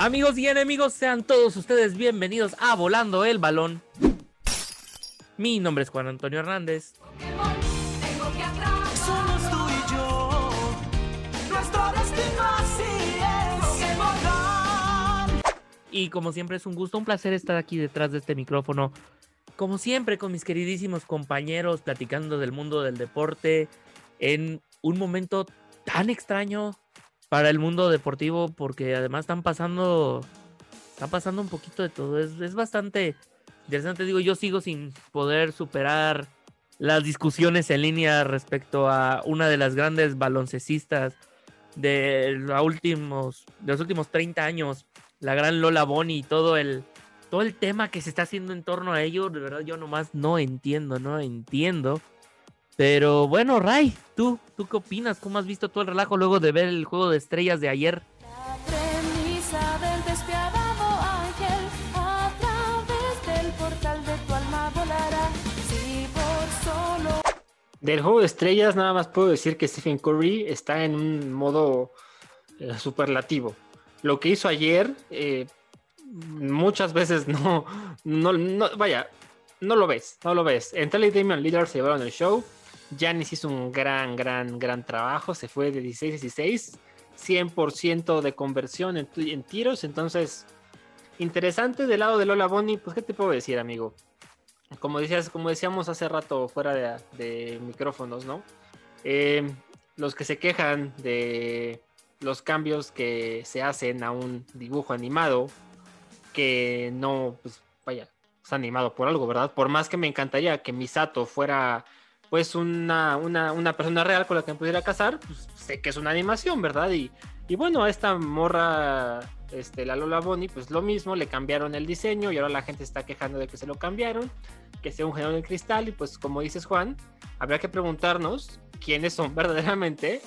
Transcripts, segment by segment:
Amigos y enemigos, sean todos ustedes bienvenidos a Volando el Balón. Mi nombre es Juan Antonio Hernández. Somos tú y yo, nuestro destino así es. Pokémon Y como siempre es un gusto, un placer estar aquí detrás de este micrófono. Como siempre con mis queridísimos compañeros platicando del mundo del deporte en un momento tan extraño para el mundo deportivo porque además están pasando está pasando un poquito de todo. Es, es bastante interesante. Digo, yo sigo sin poder superar las discusiones en línea respecto a una de las grandes baloncestistas de los últimos, de los últimos 30 años, la gran Lola Bonnie y todo el, todo el tema que se está haciendo en torno a ello. De verdad, yo nomás no entiendo, no entiendo. Pero bueno, Ray, ¿tú, ¿tú qué opinas? ¿Cómo has visto todo el relajo luego de ver el juego de estrellas de ayer? La premisa del despiadado ángel a través del portal de tu alma volará. Si por solo Del juego de estrellas, nada más puedo decir que Stephen Curry está en un modo eh, superlativo. Lo que hizo ayer, eh, muchas veces no, no, no- vaya, no lo ves, no lo ves. Y Damian Lillard se llevaron el show. Giannis hizo un gran, gran, gran trabajo. Se fue de 16 a 16, 100% de conversión en, tiros. Entonces, interesante del lado de Lola Bonnie. Pues, ¿qué te puedo decir, amigo? como decías, como decíamos hace rato fuera de, micrófonos, ¿no? Eh, los que se quejan de los cambios que se hacen a un dibujo animado, que no, pues vaya, es animado por algo, ¿verdad? Por más que me encantaría que Misato fuera pues una, una, una persona real con la que me pudiera casar, pues sé que es una animación, ¿verdad? Y, y bueno, a esta morra, este, la Lola Bonnie, pues lo mismo, le cambiaron el diseño y ahora la gente está quejando de que se lo cambiaron, que sea un genio de cristal y pues como dices Juan, habrá que preguntarnos quiénes son verdaderamente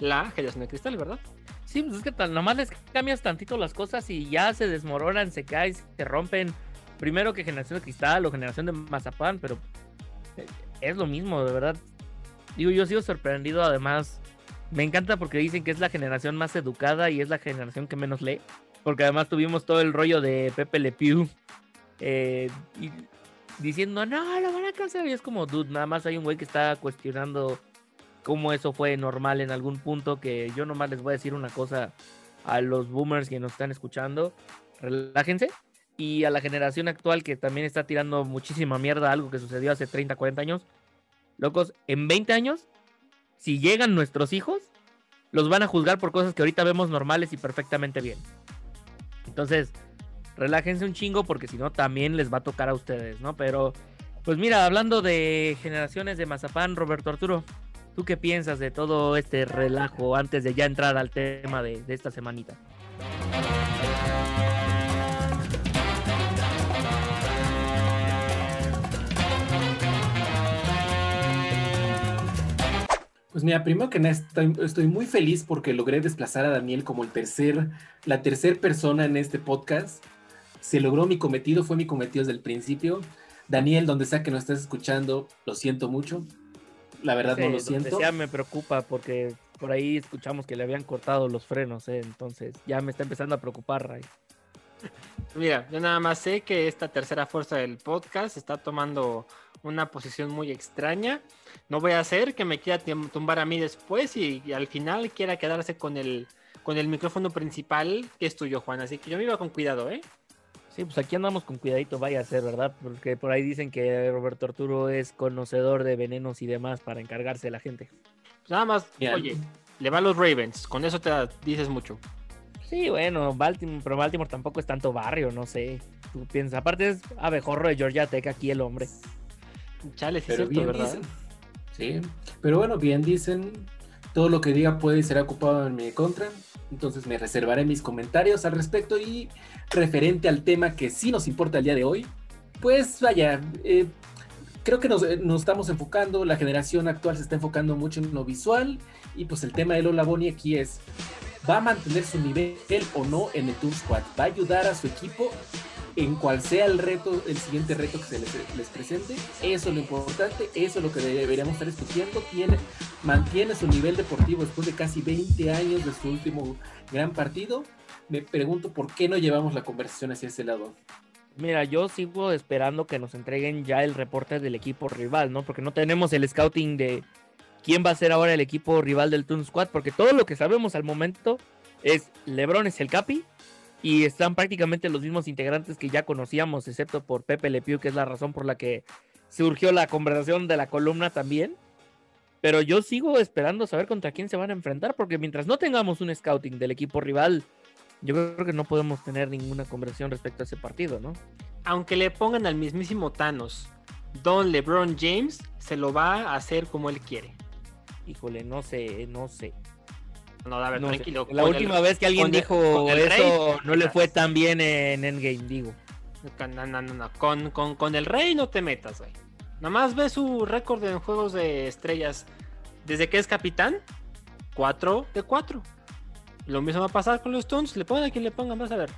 la generación de cristal, ¿verdad? Sí, pues es que tan, nomás les cambias tantito las cosas y ya se desmoronan, se caen, se rompen. Primero que generación de cristal o generación de mazapán, pero es lo mismo, de verdad. Digo, yo sigo sorprendido, además, me encanta porque dicen que es la generación más educada y es la generación que menos lee. Porque además tuvimos todo el rollo de Pepe Le Pew eh, y diciendo, no, lo van a cancelar. Y es como, dude, nada más hay un güey que está cuestionando cómo eso fue normal en algún punto. Que yo nomás les voy a decir una cosa a los boomers que nos están escuchando. Relájense. Y a la generación actual que también está tirando muchísima mierda algo que sucedió hace 30, 40 años. Locos, en 20 años, si llegan nuestros hijos, los van a juzgar por cosas que ahorita vemos normales y perfectamente bien. Entonces, relájense un chingo porque si no también les va a tocar a ustedes, ¿no? Pero, pues mira, hablando de generaciones de Mazapán, Roberto Arturo, ¿tú qué piensas de todo este relajo antes de ya entrar al tema de, de esta semanita? Pues mira, primero que nada estoy, estoy muy feliz porque logré desplazar a Daniel como el tercer, la tercer persona en este podcast. Se logró mi cometido, fue mi cometido desde el principio. Daniel, donde sea que nos estés escuchando, lo siento mucho. La verdad no lo siento. sea me preocupa porque por ahí escuchamos que le habían cortado los frenos, ¿eh? entonces ya me está empezando a preocupar, Ray. Mira, yo nada más sé que esta tercera fuerza del podcast está tomando una posición muy extraña. No voy a hacer que me quiera tumbar a mí después y, y al final quiera quedarse con el, con el micrófono principal que es tuyo, Juan. Así que yo me iba con cuidado, ¿eh? Sí, pues aquí andamos con cuidadito, vaya a ser, ¿verdad? Porque por ahí dicen que Roberto Arturo es conocedor de venenos y demás para encargarse de la gente. Pues nada más, Bien. oye, le va a los Ravens. Con eso te dices mucho. Sí, bueno, Baltimore, pero Baltimore tampoco es tanto barrio, no sé. Tú piensas, aparte es abejorro de Georgia Tech aquí el hombre. Chale, sí Pero cierto, bien ¿verdad? dicen. Sí, pero bueno, bien dicen. Todo lo que diga puede ser ocupado en mi contra. Entonces me reservaré mis comentarios al respecto y referente al tema que sí nos importa el día de hoy. Pues vaya, eh, creo que nos, eh, nos estamos enfocando, la generación actual se está enfocando mucho en lo visual y pues el tema de Lola Bonnie aquí es, ¿va a mantener su nivel o no en el Tour Squad? ¿Va a ayudar a su equipo en cual sea el reto, el siguiente reto que se les, presente? Eso es lo importante, eso es lo que deberíamos estar discutiendo. Tiene, mantiene su nivel deportivo después de casi 20 años de su último gran partido. me pregunto por qué no llevamos la conversación hacia ese lado. Mira, yo sigo esperando que nos entreguen ya el reporte del equipo rival, ¿no? Porque no tenemos el scouting de quién va a ser ahora el equipo rival del Toon Squad, porque todo lo que sabemos al momento es LeBron es el capi y están prácticamente los mismos integrantes que ya conocíamos, excepto por Pepe Le Pew, que es la razón por la que surgió la conversación de la columna también. Pero yo sigo esperando saber contra quién se van a enfrentar, porque mientras no tengamos un scouting del equipo rival, yo creo que no podemos tener ninguna conversación respecto a ese partido, ¿no? Aunque le pongan al mismísimo Thanos, Don LeBron James se lo va a hacer como él quiere. Híjole, no sé, no sé. No, a ver, No tranquilo. La última el- vez que alguien dijo el eso rey, no le fue tan bien en Endgame, digo. No, no, no. Con, con, con el rey no te metas, güey. Nada más ve su récord en juegos de estrellas. Desde que es capitán, 4 de 4. Lo mismo va a pasar con los Stones. Le pongan a quien le pongan, vas a ver.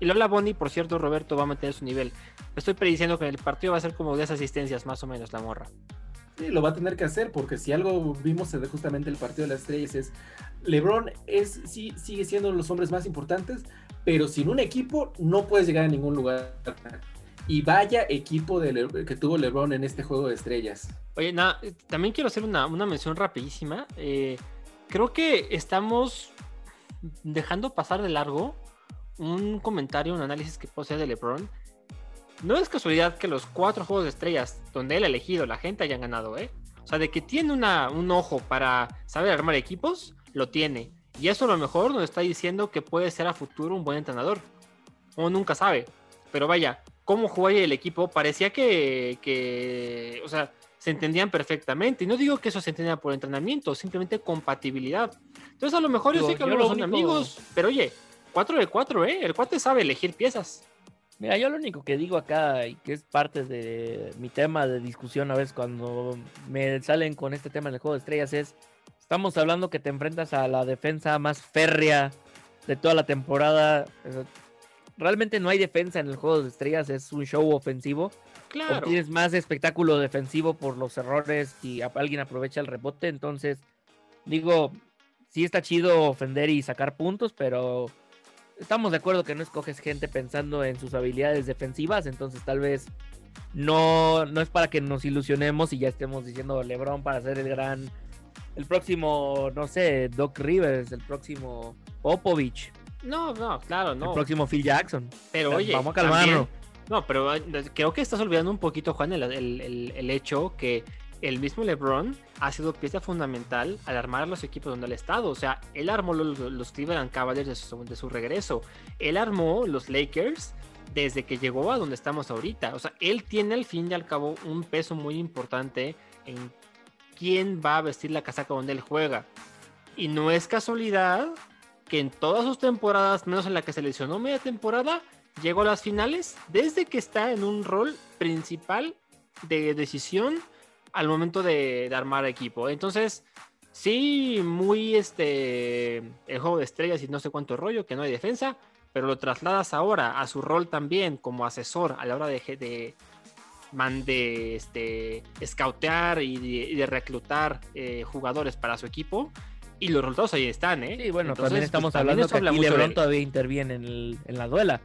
Y Lola Bonnie, por cierto, Roberto va a mantener su nivel. Estoy prediciendo que el partido va a ser como 10 asistencias, más o menos, la morra. Sí, lo va a tener que hacer, porque si algo vimos justamente el partido de las estrellas es LeBron es, sí, sigue siendo uno de los hombres más importantes, pero sin un equipo no puedes llegar a ningún lugar. Y vaya equipo que tuvo LeBron en este juego de estrellas. Oye, nada, también quiero hacer una, una mención rapidísima. Eh, creo que estamos dejando pasar de largo un comentario, un análisis que posee de LeBron. No es casualidad que los cuatro juegos de estrellas donde él ha elegido la gente hayan ganado, ¿eh? O sea, de que tiene una, un ojo para saber armar equipos, lo tiene. Y eso a lo mejor nos está diciendo que puede ser a futuro un buen entrenador. Uno nunca sabe. Pero vaya, cómo juega el equipo, parecía que, que, o sea, se entendían perfectamente. Y no digo que eso se entendía por entrenamiento, simplemente compatibilidad. Entonces a lo mejor yo sé que algunos lo son único- amigos, pero oye, 4 de 4, ¿eh? El cuate sabe elegir piezas. Mira, yo lo único que digo acá y que es parte de mi tema de discusión a veces cuando me salen con este tema en el juego de estrellas es, estamos hablando que te enfrentas a la defensa más férrea de toda la temporada. Realmente no hay defensa en el juego de estrellas, es un show ofensivo. Claro. Tienes más espectáculo defensivo por los errores y alguien aprovecha el rebote. Entonces, digo, sí está chido ofender y sacar puntos, pero estamos de acuerdo que no escoges gente pensando en sus habilidades defensivas. Entonces, tal vez no, no es para que nos ilusionemos y ya estemos diciendo LeBron para ser el gran, el próximo, no sé, Doc Rivers, el próximo Popovich, No, no, claro, el no. próximo Phil Jackson. Pero oye, vamos a también- no, pero eh, creo que estás olvidando un poquito, Juan, el, el- el- el hecho que el mismo LeBron ha sido pieza fundamental al armar los equipos donde él ha estado. O sea, él armó los, Cleveland Cavaliers de su, de su regreso. Él armó los Lakers desde que llegó a donde estamos ahorita. O sea, él tiene al fin y al cabo un peso muy importante en quién va a vestir la casaca donde él juega. Y no es casualidad que en todas sus temporadas, menos en la que se lesionó media temporada, llegó a las finales desde que está en un rol principal de decisión al momento de, de armar equipo. Entonces, sí, muy este el juego de estrellas y no sé cuánto rollo, que no hay defensa, pero lo trasladas ahora a su rol también como asesor a la hora de, de, de este, y de, y de reclutar eh, jugadores para su equipo. Y los resultados ahí están, ¿eh? Sí, bueno, Entonces, también pues, estamos también hablando eso que habla aquí LeBron todavía interviene en, el- en la duela.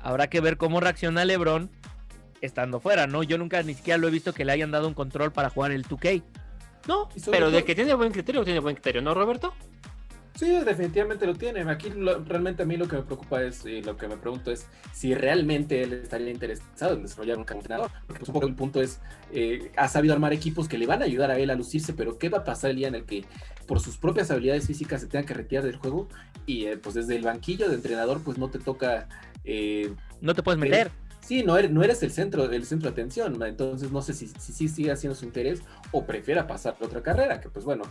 Habrá que ver cómo reacciona LeBron estando fuera, ¿no? Yo nunca ni siquiera lo he visto que le hayan dado un control para jugar el 2K. No, pero de que tiene buen criterio, tiene buen criterio, ¿no, Roberto? Sí, definitivamente lo tiene. Aquí lo- realmente a mí lo que me preocupa es, y lo que me pregunto es si realmente él estaría interesado en desarrollar un entrenador. Porque pues, un poco el punto es, eh, ha sabido armar equipos que le van a ayudar a él a lucirse, pero ¿qué va a pasar el día en el que por sus propias habilidades físicas se tenga que retirar del juego? Y eh, pues desde el banquillo de entrenador pues no te toca... eh, No te puedes Pero- meter. Sí, no eres, no eres el centro, el centro de atención, ¿no? entonces no sé si, si, sigue haciendo su interés o prefiera pasar a otra carrera, que pues bueno,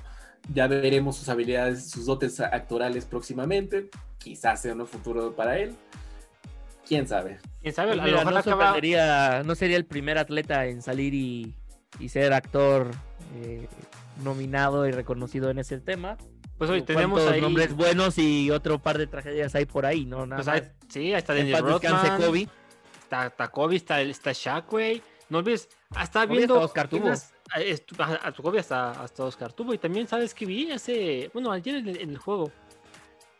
ya veremos sus habilidades, sus dotes actorales próximamente, quizás sea un futuro para él, quién sabe. Quién sabe, Pues a lo mira, mejor no, acaba- sorprendería- no sería el primer atleta en salir y, y ser actor eh, nominado y reconocido en ese tema. Pues hoy ¿Cuántos tenemos ahí. nombres buenos y otro par de tragedias hay por ahí, ¿no? Nada pues sí, ahí está Daniel Rodman, Kobe. Está, está Kobe, está, está Shaq, güey. No olvides, hasta Kobe viendo. hasta Oscar Tubo. apenas, a- tu Kobe hasta, hasta Oscar Tubo. Y también, ¿sabes que vi? Hace. Bueno, ayer en el, en el juego.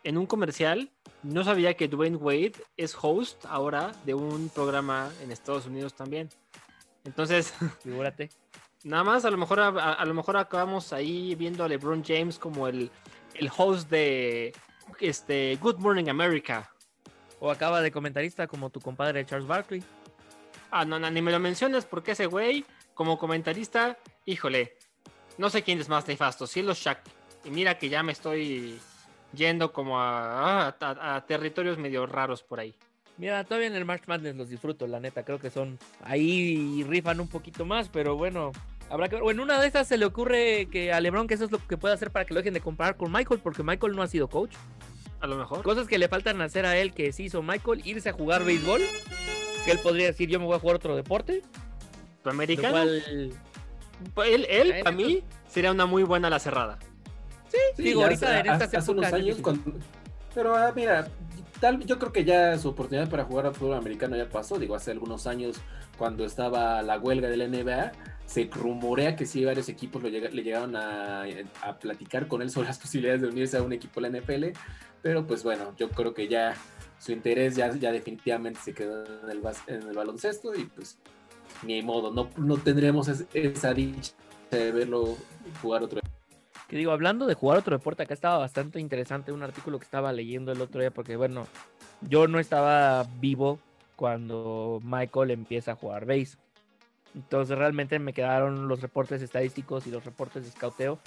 En un comercial. no sabía que Dwayne Wade es host ahora de un programa en Estados Unidos también. Entonces, Figúrate. nada más, a lo mejor, a, a lo mejor acabamos ahí viendo a LeBron James como el, el host de este, Good Morning America. O acaba de comentarista como tu compadre Charles Barkley. Ah, no, no, ni me lo mencionas porque ese güey, como comentarista, híjole, no sé quién es más nefasto, si los Shaq. Y mira que ya me estoy yendo como a, a- a- a territorios medio raros por ahí. Mira, todavía en el March Madness los disfruto, la neta. Creo que son ahí rifan un poquito más, pero bueno, habrá que ver. O en una de esas se le ocurre que a LeBron que eso es lo que puede hacer para que lo dejen de comparar con Michael, porque Michael no ha sido coach. A lo mejor. Cosas que le faltan hacer a él que sí hizo Michael, irse a jugar béisbol, que él podría decir yo me voy a jugar otro deporte. Lo Americano. cual, Él, él para mí, sería una muy buena la cerrada. Sí, Digo, ahorita hace, en estas hace- hace unos años, cuando- pero ah, mira, tal, yo creo que ya su oportunidad para jugar al fútbol americano ya pasó. Digo, hace algunos años, cuando estaba la huelga de la NBA, se rumorea que sí varios equipos lo llega- le llegaron a, a platicar con él sobre las posibilidades de unirse a un equipo de la NFL. Pero pues bueno, yo creo que ya su interés ya, ya definitivamente se quedó en el, en el baloncesto y pues ni modo, no, no tendremos es- esa dicha de verlo jugar otro que digo, hablando de jugar otro deporte, acá estaba bastante interesante un artículo que estaba leyendo el otro día, porque bueno, yo no estaba vivo cuando Michael empieza a jugar base. Entonces realmente me quedaron los reportes estadísticos y los reportes de scouteo.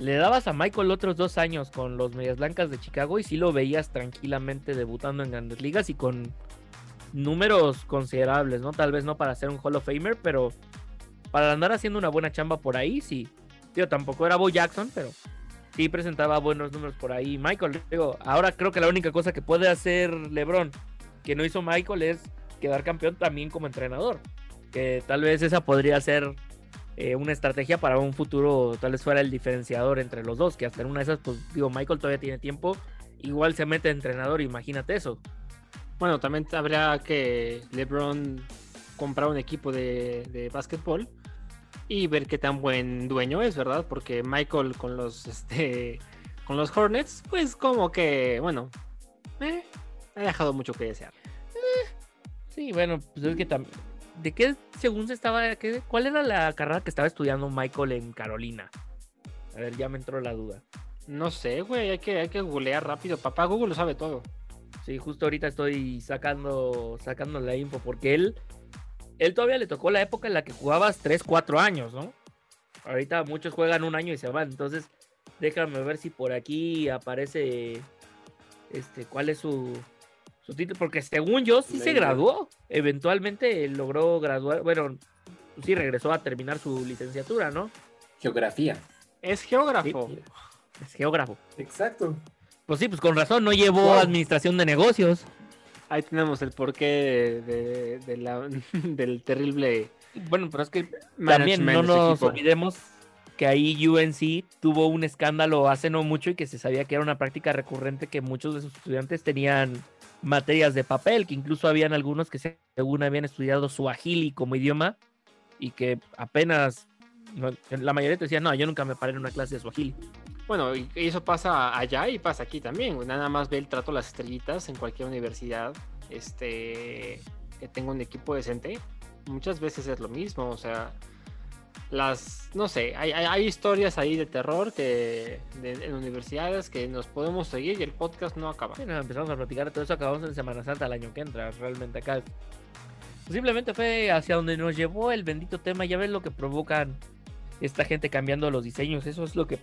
Le dabas a Michael otros dos años con los Medias Blancas de Chicago y sí lo veías tranquilamente debutando en grandes ligas y con números considerables, ¿no? Tal vez no para ser un Hall of Famer, pero para andar haciendo una buena chamba por ahí, sí. Tío, tampoco era Bo Jackson, pero sí presentaba buenos números por ahí. Michael, digo, ahora creo que la única cosa que puede hacer LeBron que no hizo Michael es quedar campeón también como entrenador. Que tal vez esa podría ser eh, una estrategia para un futuro, tal vez fuera el diferenciador entre los dos, que hasta en una de esas, pues digo, Michael todavía tiene tiempo, igual se mete entrenador, imagínate eso. Bueno, también habría que LeBron comprar un equipo de, de básquetbol y ver qué tan buen dueño es, ¿verdad? Porque Michael con los este con los Hornets, pues como que, bueno, eh, ha dejado mucho que desear. Sí, bueno, pues es que también. ¿De qué según se estaba? qué- ¿Cuál era la carrera que estaba estudiando Michael en Carolina? A ver, ya me entró la duda. No sé, güey, hay que, hay que googlear rápido. Papá Google lo sabe todo. Sí, justo ahorita estoy sacando, sacando la info porque él, él todavía le tocó la época en la que jugabas 3, 4 años, ¿no? Ahorita muchos juegan un año y se van, entonces déjame ver si por aquí aparece, este, cuál es su, su título, porque según yo sí se graduó, eventualmente logró graduar, bueno, sí regresó a terminar su licenciatura, ¿no? Geografía. Es geógrafo. Sí. Es geógrafo. Exacto. Pues sí, pues con razón, no llevó Wow. administración de negocios. Ahí tenemos el porqué de, de- de la- del terrible Bueno, pero es que También no nos olvidemos que ahí UNC tuvo un escándalo hace no mucho y que se sabía que era una práctica recurrente que muchos de sus estudiantes tenían materias de papel, que incluso habían algunos que se- según habían estudiado suajili como idioma y que apenas la mayoría te decía, no, yo nunca me paré en una clase de suajili. Bueno, y eso pasa allá y pasa aquí también. Nada más ve el trato las estrellitas en cualquier universidad este, que tenga un equipo decente. Muchas veces es lo mismo. O sea, las, no sé, hay, hay- hay historias ahí de terror que de- en universidades que nos podemos seguir y el podcast no acaba. Bueno, empezamos a platicar de todo eso, acabamos en Semana Santa el año que entra, realmente acá. Simplemente fue hacia donde nos llevó el bendito tema, ya ves lo que provocan esta gente cambiando los diseños, eso es lo que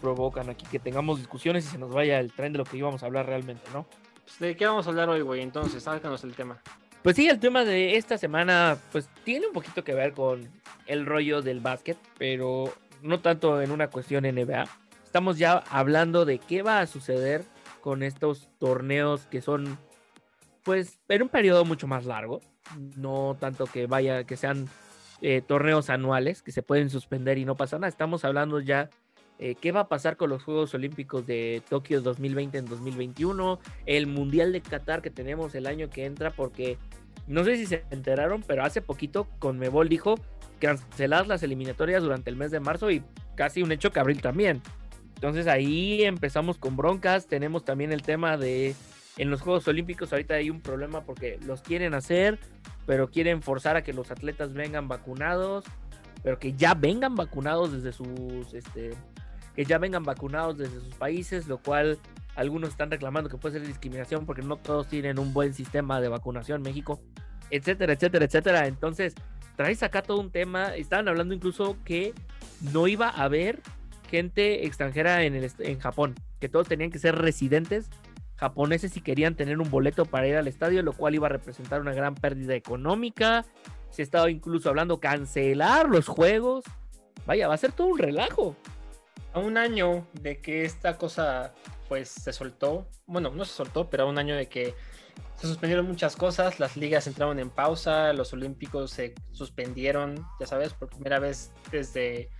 provocan aquí, que tengamos discusiones y se nos vaya el tren de lo que íbamos a hablar realmente, ¿no? Pues, ¿De qué vamos a hablar hoy, güey? Entonces, sácanos el tema. Pues sí, el tema de esta semana, pues tiene un poquito que ver con el rollo del básquet, pero no tanto en una cuestión NBA. Estamos ya hablando de qué va a suceder con estos torneos que son, pues, en un periodo mucho más largo. No tanto que vaya, que sean eh, torneos anuales que se pueden suspender y no pasa nada. Estamos hablando ya eh, qué va a pasar con los Juegos Olímpicos de Tokio 2020 en 2021, el Mundial de Qatar que tenemos el año que entra, porque no sé si se enteraron, pero hace poquito Conmebol dijo cancelar las eliminatorias durante el mes de marzo y casi un hecho que abril también. Entonces ahí empezamos con broncas, tenemos también el tema de en los Juegos Olímpicos ahorita hay un problema porque los quieren hacer, pero quieren forzar a que los atletas vengan vacunados, pero que ya vengan vacunados desde sus, este, que ya vengan vacunados desde sus países, lo cual algunos están reclamando que puede ser discriminación porque no todos tienen un buen sistema de vacunación en México, etcétera, etcétera, etcétera. Entonces, traes acá todo un tema, estaban hablando incluso que no iba a haber gente extranjera en, el, en Japón, que todos tenían que ser residentes japoneses si querían tener un boleto para ir al estadio, lo cual iba a representar una gran pérdida económica. Se estaba incluso hablando cancelar los juegos. Vaya, va a ser todo un relajo. A un año de que esta cosa pues se soltó, bueno, no se soltó, pero a un año de que se suspendieron muchas cosas, las ligas entraron en pausa, los olímpicos se suspendieron, ya sabes, por primera vez desde,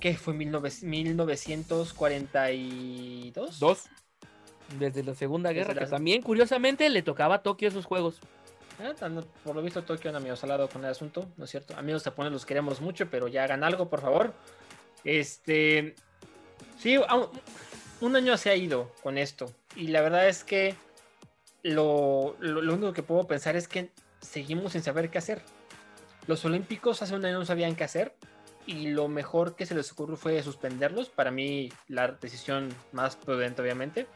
¿qué fue? 19 1942. Dos. Desde la Segunda Desde Guerra, la- que también curiosamente le tocaba a Tokio esos juegos. Ah, por lo visto Tokio anda medio salado con el asunto, ¿no es cierto? Amigos japoneses los queremos mucho, pero ya hagan algo, por favor. Este, sí, un, año se ha ido con esto y la verdad es que lo, lo- lo único que puedo pensar es que seguimos sin saber qué hacer. Los olímpicos hace un año no sabían qué hacer y lo mejor que se les ocurrió fue suspenderlos. Para mí la decisión más prudente, obviamente.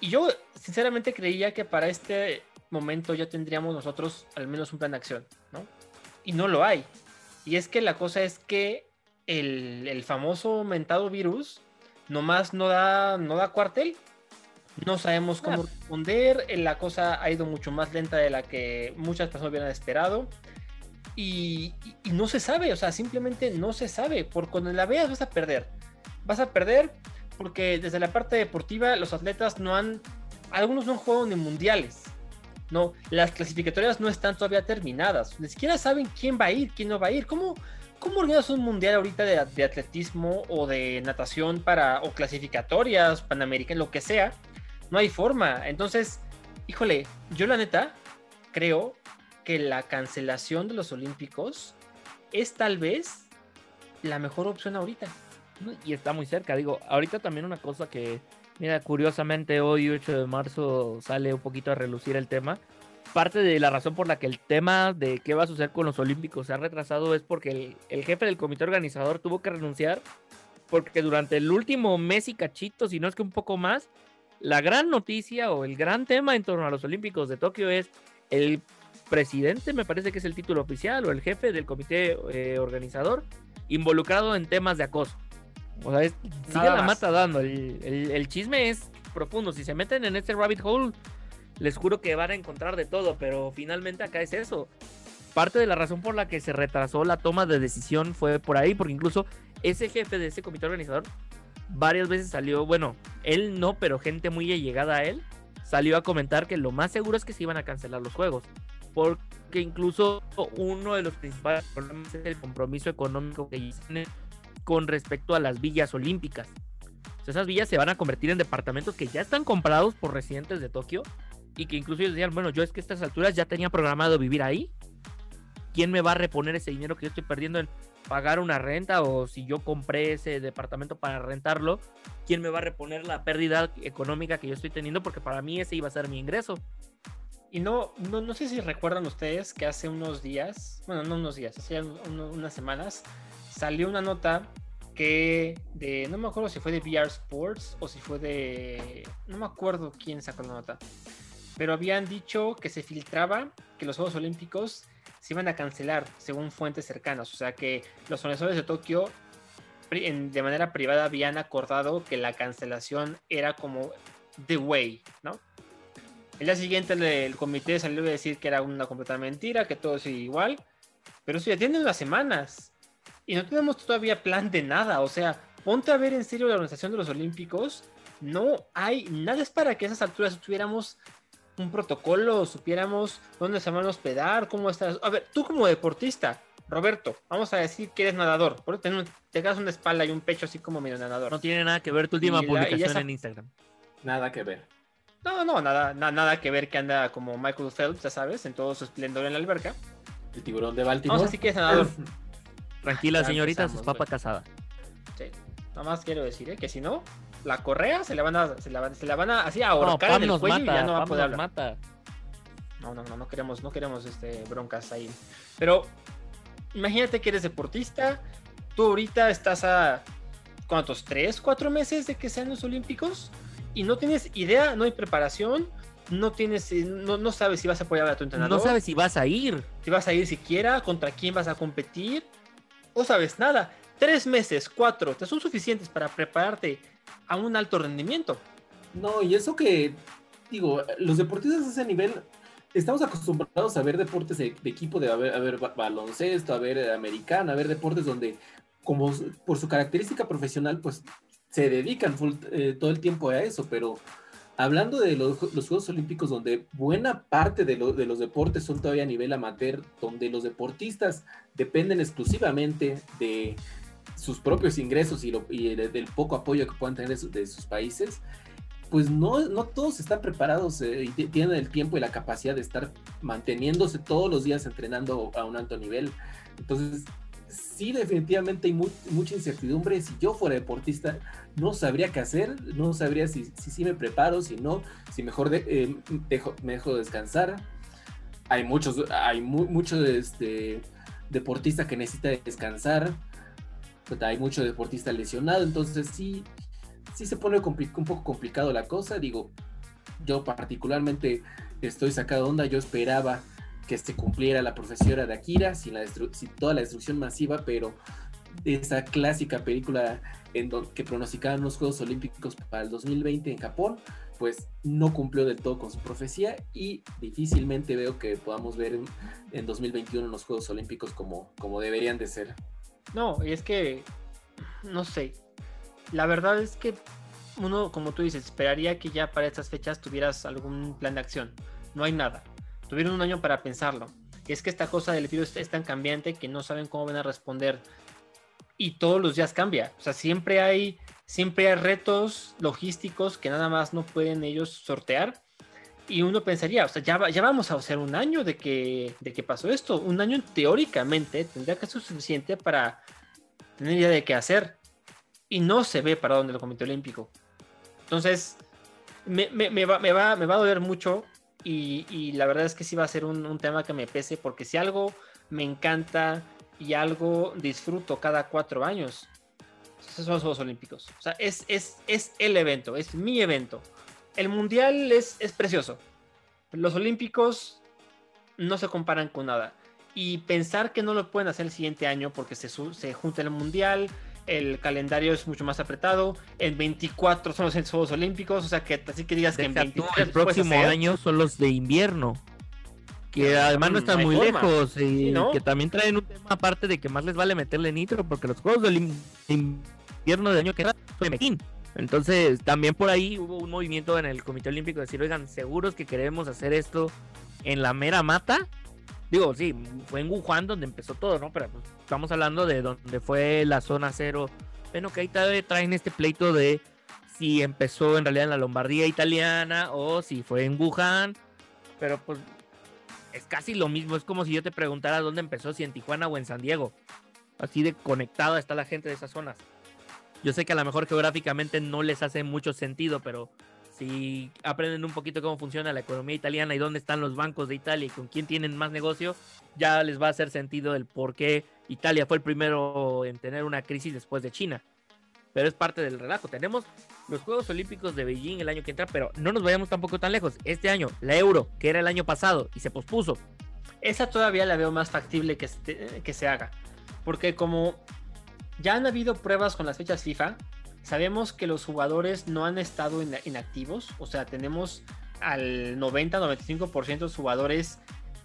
Y yo sinceramente creía que para este momento ya tendríamos nosotros al menos un plan de acción, ¿no? Y no lo hay. Y es que la cosa es que el, el famoso mentado virus nomás no da, no da cuartel. No sabemos cómo responder. eh, La cosa ha ido mucho más lenta de la que muchas personas hubieran esperado. Y, y- y no se sabe, o sea, simplemente no se sabe. Por cuando la veas vas a perder. Vas a perder porque desde la parte deportiva los atletas no han, algunos no han jugado ni mundiales. No, las clasificatorias no están todavía terminadas. Ni siquiera saben quién va a ir, quién no va a ir. ¿Cómo, cómo organizas un mundial ahorita de, atletismo o de natación para, o clasificatorias, panamericanas, lo que sea? No hay forma. Entonces, híjole, yo la neta creo que la cancelación de los Olímpicos es tal vez la mejor opción ahorita. Y está muy cerca. Digo, ahorita también una cosa que, mira, curiosamente hoy 8 de marzo sale un poquito a relucir el tema. Parte de la razón por la que el tema de qué va a suceder con los Olímpicos se ha retrasado es porque el, el jefe del comité organizador tuvo que renunciar porque durante el último mes y cachito, si no es que un poco más, la gran noticia o el gran tema en torno a los Olímpicos de Tokio es el presidente, me parece que es el título oficial, o el jefe del comité eh, organizador, involucrado en temas de acoso. O sea, es- sigue la más. mata dando. El, el- el chisme es profundo. Si se meten en este rabbit hole, les juro que van a encontrar de todo. Pero finalmente acá es eso. Parte de la razón por la que se retrasó la toma de decisión fue por ahí, porque incluso ese jefe de ese comité organizador varias veces salió, bueno, él no, pero gente muy allegada a él salió a comentar que lo más seguro es que se iban a cancelar los juegos. Porque incluso uno de los principales problemas es el compromiso económico que tienen con respecto a las villas olímpicas. Esas villas se van a convertir en departamentos que ya están comprados por residentes de Tokio y que incluso ellos decían, bueno, yo es que a estas alturas ya tenía programado vivir ahí. ¿Quién me va a reponer ese dinero que yo estoy perdiendo en pagar una renta o si yo compré ese departamento para rentarlo? ¿Quién me va a reponer la pérdida económica que yo estoy teniendo? Porque para mí ese iba a ser mi ingreso. Y no, no, no sé si recuerdan ustedes que hace unos días, bueno, no unos días, hace un- un- unas semanas, salió una nota que de, no me acuerdo si fue de VR Sports o si fue de, no me acuerdo quién sacó la nota, pero habían dicho que se filtraba que los Juegos Olímpicos se iban a cancelar según fuentes cercanas, o sea que los organizadores de Tokio de manera privada habían acordado que la cancelación era como the way, ¿no? El día siguiente el, el comité salió a decir que era una completa mentira, que todo sigue igual. Pero eso ya tiene unas semanas. Y no tenemos todavía plan de nada. O sea, ponte a ver en serio la organización de los Olímpicos. No hay nada. Es para que a esas alturas tuviéramos un protocolo, supiéramos dónde se van a hospedar, cómo estás. A ver, tú como deportista, Roberto, vamos a decir que eres nadador. Por eso te, quedas una espalda y un pecho así como medio nadador. No tiene nada que ver tu última Y la- y publicación esa- en Instagram. Nada que ver. No, no, nada, na- nada que ver que anda como Michael Phelps, ya sabes, en todo su esplendor en la alberca. El tiburón de Baltimore. Vamos a decir que es nadador. Tranquila, Ya señorita, su papa casada. Sí. Nada más quiero decir ¿eh? que si no, la correa, se la van a, se la van, se la van a así a ahorcar Pam en el cuello y ya no va a poder hablar. mata. No, no, no, no queremos, no queremos este, broncas ahí. Pero imagínate que eres deportista, tú ahorita estás a ¿cuántos? ¿Tres, cuatro meses de que sean los Olímpicos? Y no tienes idea, no hay preparación, no tienes, eh, no, no sabes si vas a apoyar a tu entrenador, No sabes si vas a ir. si vas a ir siquiera, contra quién vas a competir, no sabes nada. Tres meses, cuatro, te son suficientes para prepararte a un alto rendimiento. No, y eso que, digo, los deportistas a ese nivel, estamos acostumbrados a ver deportes de, de equipo, de a ver, a ver ba- baloncesto, a ver americano, a ver deportes donde, como por su característica profesional, pues se dedican eh, todo el tiempo a eso, pero hablando de los, ju- los Juegos Olímpicos, donde buena parte de, de los deportes son todavía a nivel amateur, donde los deportistas dependen exclusivamente de sus propios ingresos y, del poco apoyo que puedan tener de, su- de sus países, pues no, no todos están preparados eh, y ti- tienen el tiempo y la capacidad de estar manteniéndose todos los días entrenando a un alto nivel. Entonces, sí, definitivamente hay mu- mucha incertidumbre. Si yo fuera deportista, no sabría qué hacer, no sabría si si, sí me preparo, si no, si mejor eh, me dejo descansar. Hay muchos, hay mu- mucho este, deportista que necesita descansar. Pues, Hay mucho deportista lesionado, entonces sí, sí se pone un poco complicado la cosa. Digo, yo particularmente estoy sacado de onda. Yo esperaba que se cumpliera la profecía de Akira sin, la sin toda la destrucción masiva, pero esa clásica película que pronosticaban los Juegos Olímpicos para el 2020 en Japón, pues no cumplió del todo con su profecía y difícilmente veo que podamos ver en, en 2021 los Juegos Olímpicos como, como deberían de ser. No, es que, no sé, la verdad es que uno, como tú dices, esperaría que ya para estas fechas tuvieras algún plan de acción. No hay nada. Tuvieron un año para pensarlo. Es que esta cosa del virus es tan cambiante que no saben cómo van a responder. Y todos los días cambia. O sea, siempre hay, siempre hay retos logísticos que nada más no pueden ellos sortear. Y uno pensaría, o sea, ya, ya vamos a hacer un año de que, de que pasó esto. Un año teóricamente tendría que ser suficiente para tener idea de qué hacer. Y no se ve para dónde el Comité Olímpico. Entonces, me, me- me va, me, va, me va a doler mucho. Y, y la verdad es que sí va a ser un, un tema que me pese. Porque si algo me encanta y algo disfruto cada cuatro años, esos son los Juegos Olímpicos. O sea, es, es, es el evento, es mi evento. El Mundial es, es precioso. Los Olímpicos no se comparan con nada. Y pensar que no lo pueden hacer el siguiente año porque se, se junta el Mundial, el calendario es mucho más apretado, en 24 son los Juegos Olímpicos, o sea que así que digas que en Deja tú, 23 el próximo hacer. año son los de invierno. Que No, además no están muy forma. lejos. Y Sí, ¿no? que también traen un tema aparte de que más les vale meterle nitro. Porque los juegos in- invierno del año que entra son de. Entonces, también por ahí hubo un movimiento en el Comité Olímpico de decir, oigan, seguros que queremos hacer esto en la mera mata. Digo, sí, fue en Wuhan donde empezó todo, ¿no? Pero pues, estamos hablando de donde fue la zona cero. Bueno, que ahí traen este pleito de si empezó en realidad en la Lombardía italiana o si fue en Wuhan. Pero pues es casi lo mismo. Es como si yo te preguntara dónde empezó, si en Tijuana o en San Diego. Así de conectada está la gente de esas zonas. Yo sé que a lo mejor geográficamente no les hace mucho sentido, pero si aprenden un poquito cómo funciona la economía italiana y dónde están los bancos de Italia y con quién tienen más negocio, ya les va a hacer sentido el por qué Italia fue el primero en tener una crisis después de China. Pero es parte del relajo. Tenemos los Juegos Olímpicos de Beijing el año que entra, pero no nos vayamos tampoco tan lejos. Este año, la Euro, que era el año pasado y se pospuso. Esa todavía la veo más factible que se, que se haga. Porque como ya han habido pruebas con las fechas FIFA, sabemos que los jugadores no han estado ina- inactivos. O sea, tenemos al 90-95% de los jugadores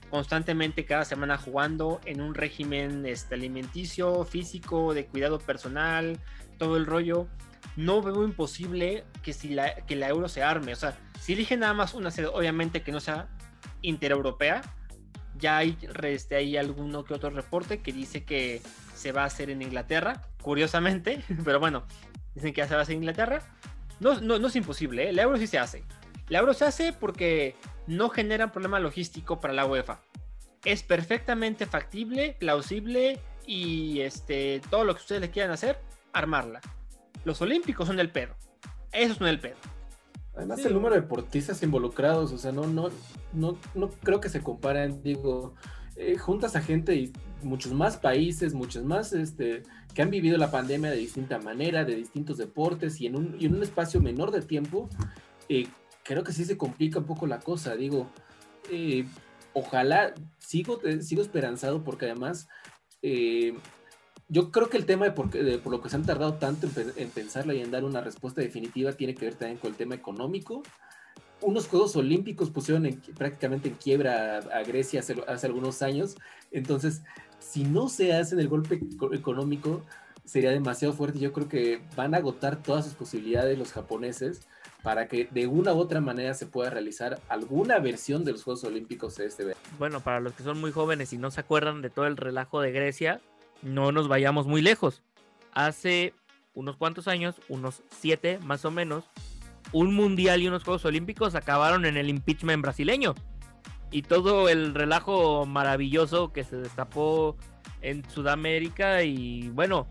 constantemente cada semana jugando en un régimen este, alimenticio, físico, de cuidado personal, todo el rollo. No veo imposible que, si la, euro se arme. O sea, si eligen nada más una sede, obviamente que no sea intereuropea, ya hay, este, hay alguno que otro reporte que dice que se va a hacer en Inglaterra, curiosamente, pero bueno, dicen que ya se va a hacer en Inglaterra. No, no, no es imposible, ¿eh? la euro sí se hace. La euro se hace porque no genera un problema logístico para la UEFA. Es perfectamente factible, plausible y este, todo lo que ustedes le quieran hacer, armarla. Los olímpicos son del pedo. Eso es no el pedo. Además, Sí. el número de deportistas involucrados, o sea, no, no, no, no creo que se comparen. Digo, eh, juntas a gente y muchos más países, muchos más este, que han vivido la pandemia de distinta manera, de distintos deportes y en un, y en un espacio menor de tiempo, eh, creo que sí se complica un poco la cosa. Digo, eh, ojalá, sigo, eh, sigo esperanzado porque además eh, yo creo que el tema de por, qué- de por lo que se han tardado tanto en, en y en dar una respuesta definitiva tiene que ver también con el tema económico. Unos Juegos Olímpicos pusieron en- prácticamente en quiebra a, Grecia hace, algunos años. Entonces, si no se hace el golpe eco- económico, sería demasiado fuerte. Yo creo que van a agotar todas sus posibilidades los japoneses para que de una u otra manera se pueda realizar alguna versión de los Juegos Olímpicos de este verano. Bueno, para los que son muy jóvenes y no se acuerdan de todo el relajo de Grecia, no nos vayamos muy lejos. Hace unos cuantos años, unos siete más o menos, un mundial y unos Juegos Olímpicos acabaron en el impeachment brasileño. Y todo el relajo maravilloso que se destapó en Sudamérica y bueno,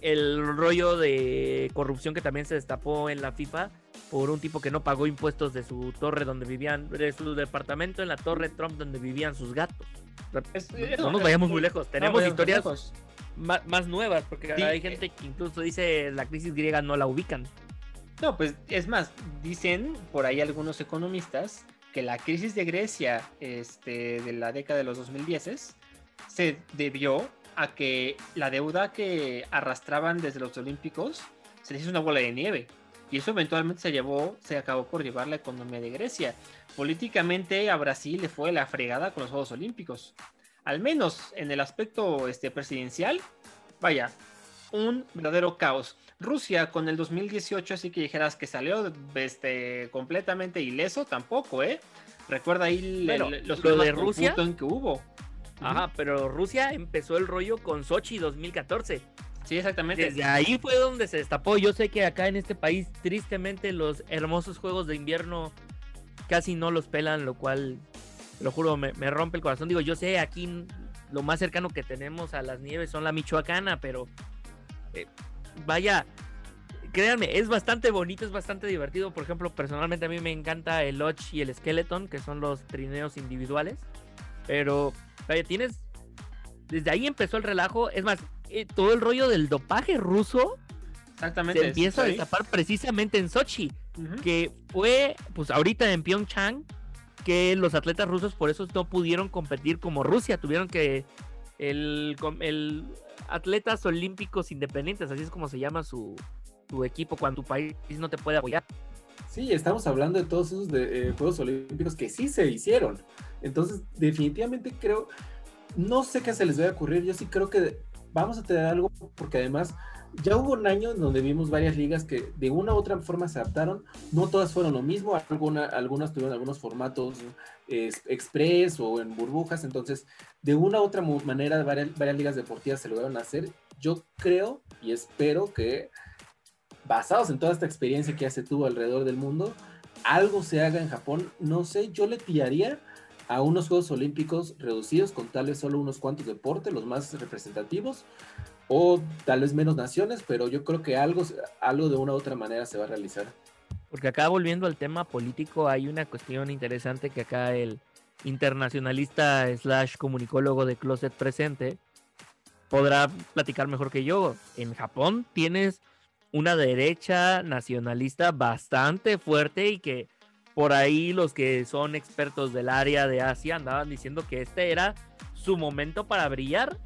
el rollo de corrupción que también se destapó en la FIFA por un tipo que no pagó impuestos de su torre donde vivían, de su departamento en la torre Trump donde vivían sus gatos. Es- No nos vayamos muy lejos, tenemos historias ma- más, nuevas, porque Sí, hay gente que incluso dice la crisis griega no la ubican. No, pues es más, dicen por ahí algunos economistas que la crisis de Grecia este, de la década de los 2010 se debió a que la deuda que arrastraban desde los Olímpicos se les hizo una bola de nieve. Y eso eventualmente se llevó, se acabó por llevar la economía de Grecia. Políticamente a Brasil le fue la fregada con los Juegos Olímpicos. Al menos en el aspecto este, presidencial, vaya, un verdadero caos. Rusia con el 2018, así que dijeras que salió este, completamente ileso, tampoco, ¿eh? Recuerda ahí el- Bueno, el- los lo de Rusia- Putin que hubo. Ajá, pero Rusia empezó el rollo con Sochi 2014. Sí, exactamente. Desde ahí fue donde se destapó. Yo sé que acá en este país, tristemente, los hermosos juegos de invierno casi no los pelan, lo cual, lo juro, me, me rompe el corazón. Digo, yo sé, aquí lo más cercano que tenemos a las nieves son la Michoacana, pero eh, vaya, créanme, es bastante bonito, es bastante divertido. Por ejemplo, personalmente a mí me encanta el Lodge y el Skeleton, que son los trineos individuales. Pero, vaya, tienes. Desde ahí empezó el relajo. Es más, eh, todo el rollo del dopaje ruso Exactamente. se empieza a destapar precisamente en Sochi, Ujú. que fue, pues ahorita en Pyeongchang, que los atletas rusos por eso no pudieron competir como Rusia, tuvieron que el, atletas olímpicos independientes, así es como se llama su, equipo cuando tu país no te puede apoyar. Sí, estamos hablando de todos esos eh, Juegos Olímpicos que sí se hicieron. Entonces, definitivamente creo, no sé qué se les va a ocurrir, yo sí creo que vamos a tener algo, porque además ya hubo un año donde vimos varias ligas que de una u otra forma se adaptaron, no todas fueron lo mismo, alguna, algunas tuvieron algunos formatos eh, express o en burbujas, entonces de una u otra manera varias, varias ligas deportivas se lograron hacer. Yo creo y espero que basados en toda esta experiencia que ya se tuvo alrededor del mundo, algo se haga en Japón. No sé, yo le tiraría a unos Juegos Olímpicos reducidos con tal vez solo unos cuantos deportes, los más representativos, o tal vez menos naciones, pero yo creo que algo, algo de una u otra manera se va a realizar. Porque acá volviendo al tema político, hay una cuestión interesante que acá el internacionalista slash comunicólogo de Closet presente podrá platicar mejor que yo. En Japón tienes una derecha nacionalista bastante fuerte y que por ahí los que son expertos del área de Asia andaban diciendo que este era su momento para brillar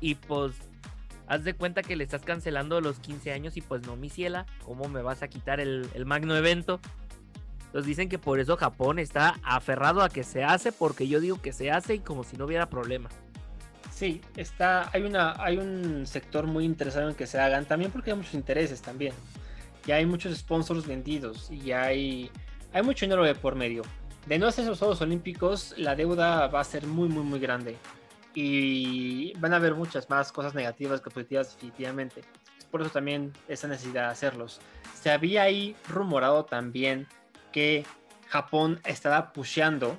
y pues haz de cuenta que le estás cancelando los 15 años y pues no, mi ciela, ¿cómo me vas a quitar el, el magno evento? Entonces dicen que por eso Japón está aferrado a que se hace, porque yo digo que se hace y como si no hubiera problema. Sí, está, hay, una, hay un sector muy interesado en que se hagan, también porque hay muchos intereses también. Ya hay muchos sponsors vendidos y hay, hay mucho dinero de por medio. De no hacer esos Juegos Olímpicos, la deuda va a ser muy, muy, muy grande. Y van a haber muchas más cosas negativas que positivas definitivamente. Por eso también esa necesidad de hacerlos. Se había ahí rumorado también que Japón estaba pusheando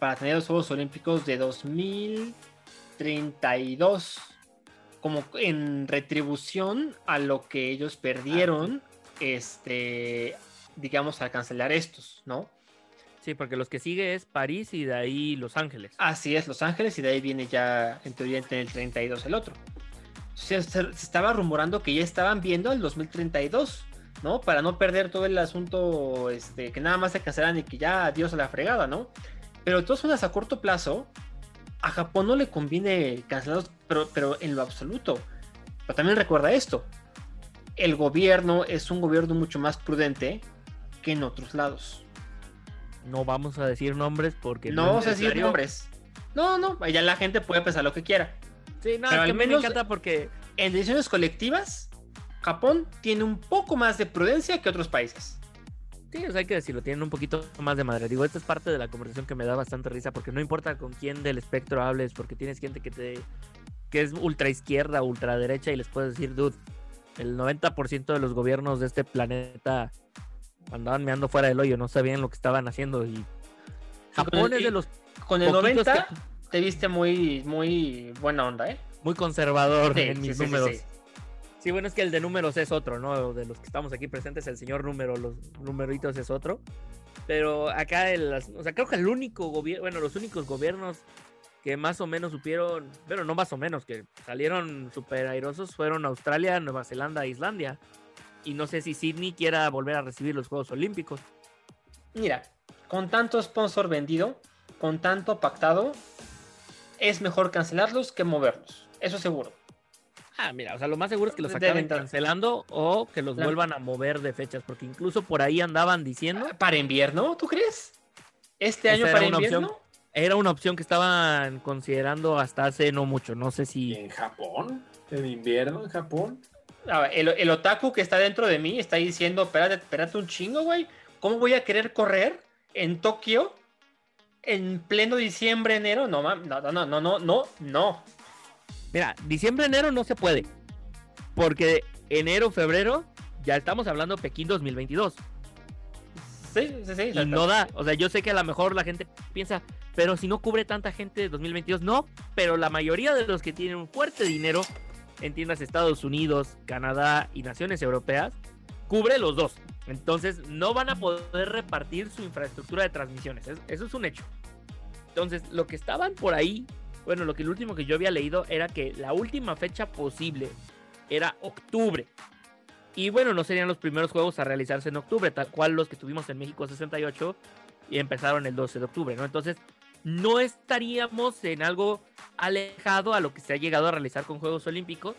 para tener los Juegos Olímpicos de 2032 como en retribución a lo que ellos perdieron este, digamos, al cancelar estos, ¿no? Sí, porque los que sigue es París y de ahí Los Ángeles. Así es, Los Ángeles, y de ahí viene ya, en teoría, en el 32 el otro. Se, estaba rumorando que ya estaban viendo el 2032, ¿no? Para no perder todo el asunto, este, que nada más se cancelan y que ya adiós a la fregada, ¿no? Pero de todas formas, a corto plazo, a Japón no le conviene cancelarlos, pero, pero en lo absoluto. Pero también recuerda esto, el gobierno es un gobierno mucho más prudente que en otros lados. No vamos a decir nombres porque No vamos a decir nombres. No, no, ya la gente puede pensar lo que quiera. Sí, no, Pero es que al me encanta porque En decisiones colectivas, Japón tiene un poco más de prudencia que otros países. Sí, o sea, hay que decirlo, tienen un poquito más de madre. Digo, esta es parte de la conversación que me da bastante risa, porque no importa con quién del espectro hables, porque tienes gente que te que es ultra izquierda, ultra derecha, y les puedes decir, dude, el 90% de los gobiernos de este planeta andaban meando fuera del hoyo, no sabían lo que estaban haciendo. Y Japón es de los Con el Poquitos 90 que- te viste muy, muy buena onda, ¿eh? muy conservador Sí, en mis sí, números. sí. Sí, bueno, es que el de números es otro, ¿no? De los que estamos aquí presentes, el señor número, los numeritos es otro. Pero acá, el, o sea, creo que el único gobierno, bueno, los únicos gobiernos que más o menos supieron, pero no más o menos, que salieron super airosos fueron Australia, Nueva Zelanda e Islandia. Y no sé si Sydney quiera volver a recibir los Juegos Olímpicos. Mira, con tanto sponsor vendido, con tanto pactado, es mejor cancelarlos que moverlos. Eso seguro. Ah, mira, o sea, lo más seguro es que los acaben cancelando o que los vuelvan a mover de fechas, porque incluso por ahí andaban diciendo ¿Para invierno, tú crees? ¿Este año era para una opción. invierno? Era una opción que estaban considerando hasta hace no mucho. No sé ¿Y si. en Japón? ¿En invierno en Japón? Ver, el, el otaku que está dentro de mí está diciendo, espérate, espérate un chingo, güey. ¿Cómo voy a querer correr en Tokio en pleno diciembre, enero? No, no, no, no, no, no, no. Mira, diciembre, enero no se puede. Porque enero, febrero, ya estamos hablando Pekín 2022. Sí, sí, sí. Y no da. O sea, yo sé que a lo mejor la gente piensa, pero si no cubre tanta gente 2022, no. Pero la mayoría de los que tienen un fuerte dinero en tiendas Estados Unidos, Canadá y naciones europeas, cubre los dos. Entonces no van a poder repartir su infraestructura de transmisiones. Es- Eso es un hecho. Entonces, lo que estaban por ahí, bueno, lo que el último que yo había leído era que la última fecha posible era octubre. Y bueno, no serían los primeros juegos a realizarse en octubre, tal cual los que tuvimos en México 68 y empezaron el 12 de octubre, ¿no? Entonces, no estaríamos en algo alejado a lo que se ha llegado a realizar con Juegos Olímpicos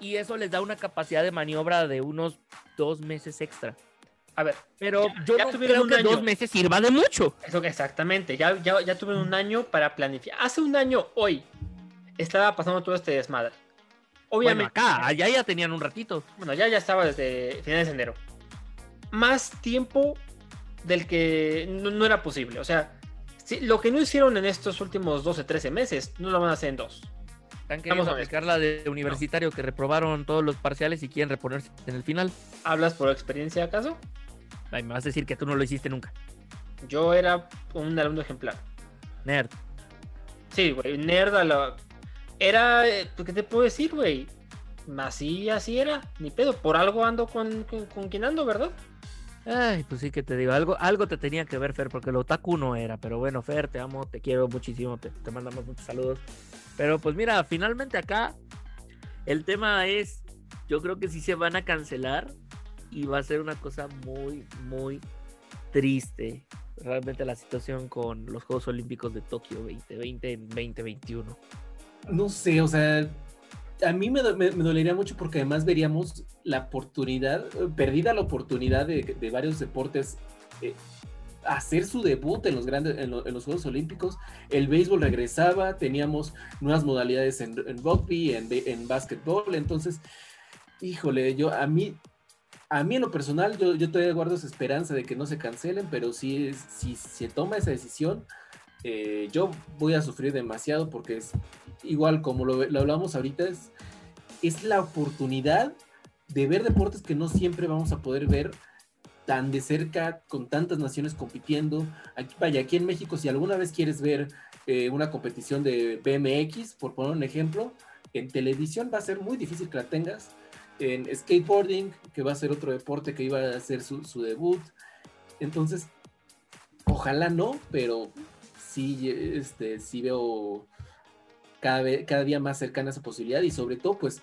y eso les da una capacidad de maniobra de unos dos meses extra. A ver, Pero Ya- yo ya no creo un que año. dos meses sirva de mucho. eso exactamente. Ya, ya, ya tuve un año para planificar. Hace un año, hoy, estaba pasando todo este desmadre. Bueno, Obviamente. acá, allá ya tenían un ratito. Bueno, ya, ya estaba desde finales de enero. Más tiempo del que no, no era posible. O sea, si- lo que no hicieron en estos últimos 12, 13 meses, no lo van a hacer en dos. Están queriendo Vamos a aplicar la de universitario que reprobaron todos los parciales y quieren reponerse en el final. ¿Hablas por experiencia acaso? Ay, me vas a decir que tú no lo hiciste nunca. Yo era un alumno ejemplar. Nerd. Sí, güey, nerd a la... Era, eh, ¿qué te puedo decir, güey? Así, así era, ni pedo. Por algo ando con, con, con quien ando, ¿verdad? Ay, pues sí que te digo, algo, algo te tenía que ver, Fer, porque el otaku no era. Pero bueno, Fer, te amo, te quiero muchísimo, te, te mandamos muchos saludos. Pero pues mira, finalmente acá el tema es, yo creo que sí se van a cancelar y va a ser una cosa muy, muy triste. Realmente la situación con los Juegos Olímpicos de Tokio 2020 en 2021. No sé, o sea, a mí me, do- me- me dolería mucho porque además veríamos la oportunidad, perdida la oportunidad de, de varios deportes eh, hacer su debut en los grandes, en, lo- en los Juegos Olímpicos. El béisbol regresaba, teníamos nuevas modalidades en, rugby, en, en básquetbol, entonces, híjole, yo a mí, a mí en lo personal, yo, yo todavía guardo esa esperanza de que no se cancelen, pero si, si se toma esa decisión, eh, yo voy a sufrir demasiado porque es igual como lo, lo hablamos ahorita, es, es la oportunidad de ver deportes que no siempre vamos a poder ver tan de cerca, con tantas naciones compitiendo. Aquí, vaya, aquí en México, si alguna vez quieres ver eh, una competición de BMX, por poner un ejemplo, en televisión va a ser muy difícil que la tengas. en skateboarding, que va a ser otro deporte que iba a hacer su, su debut. Entonces, ojalá no, pero sí, este, sí veo cada, vez, cada día más cercana esa posibilidad y sobre todo, pues,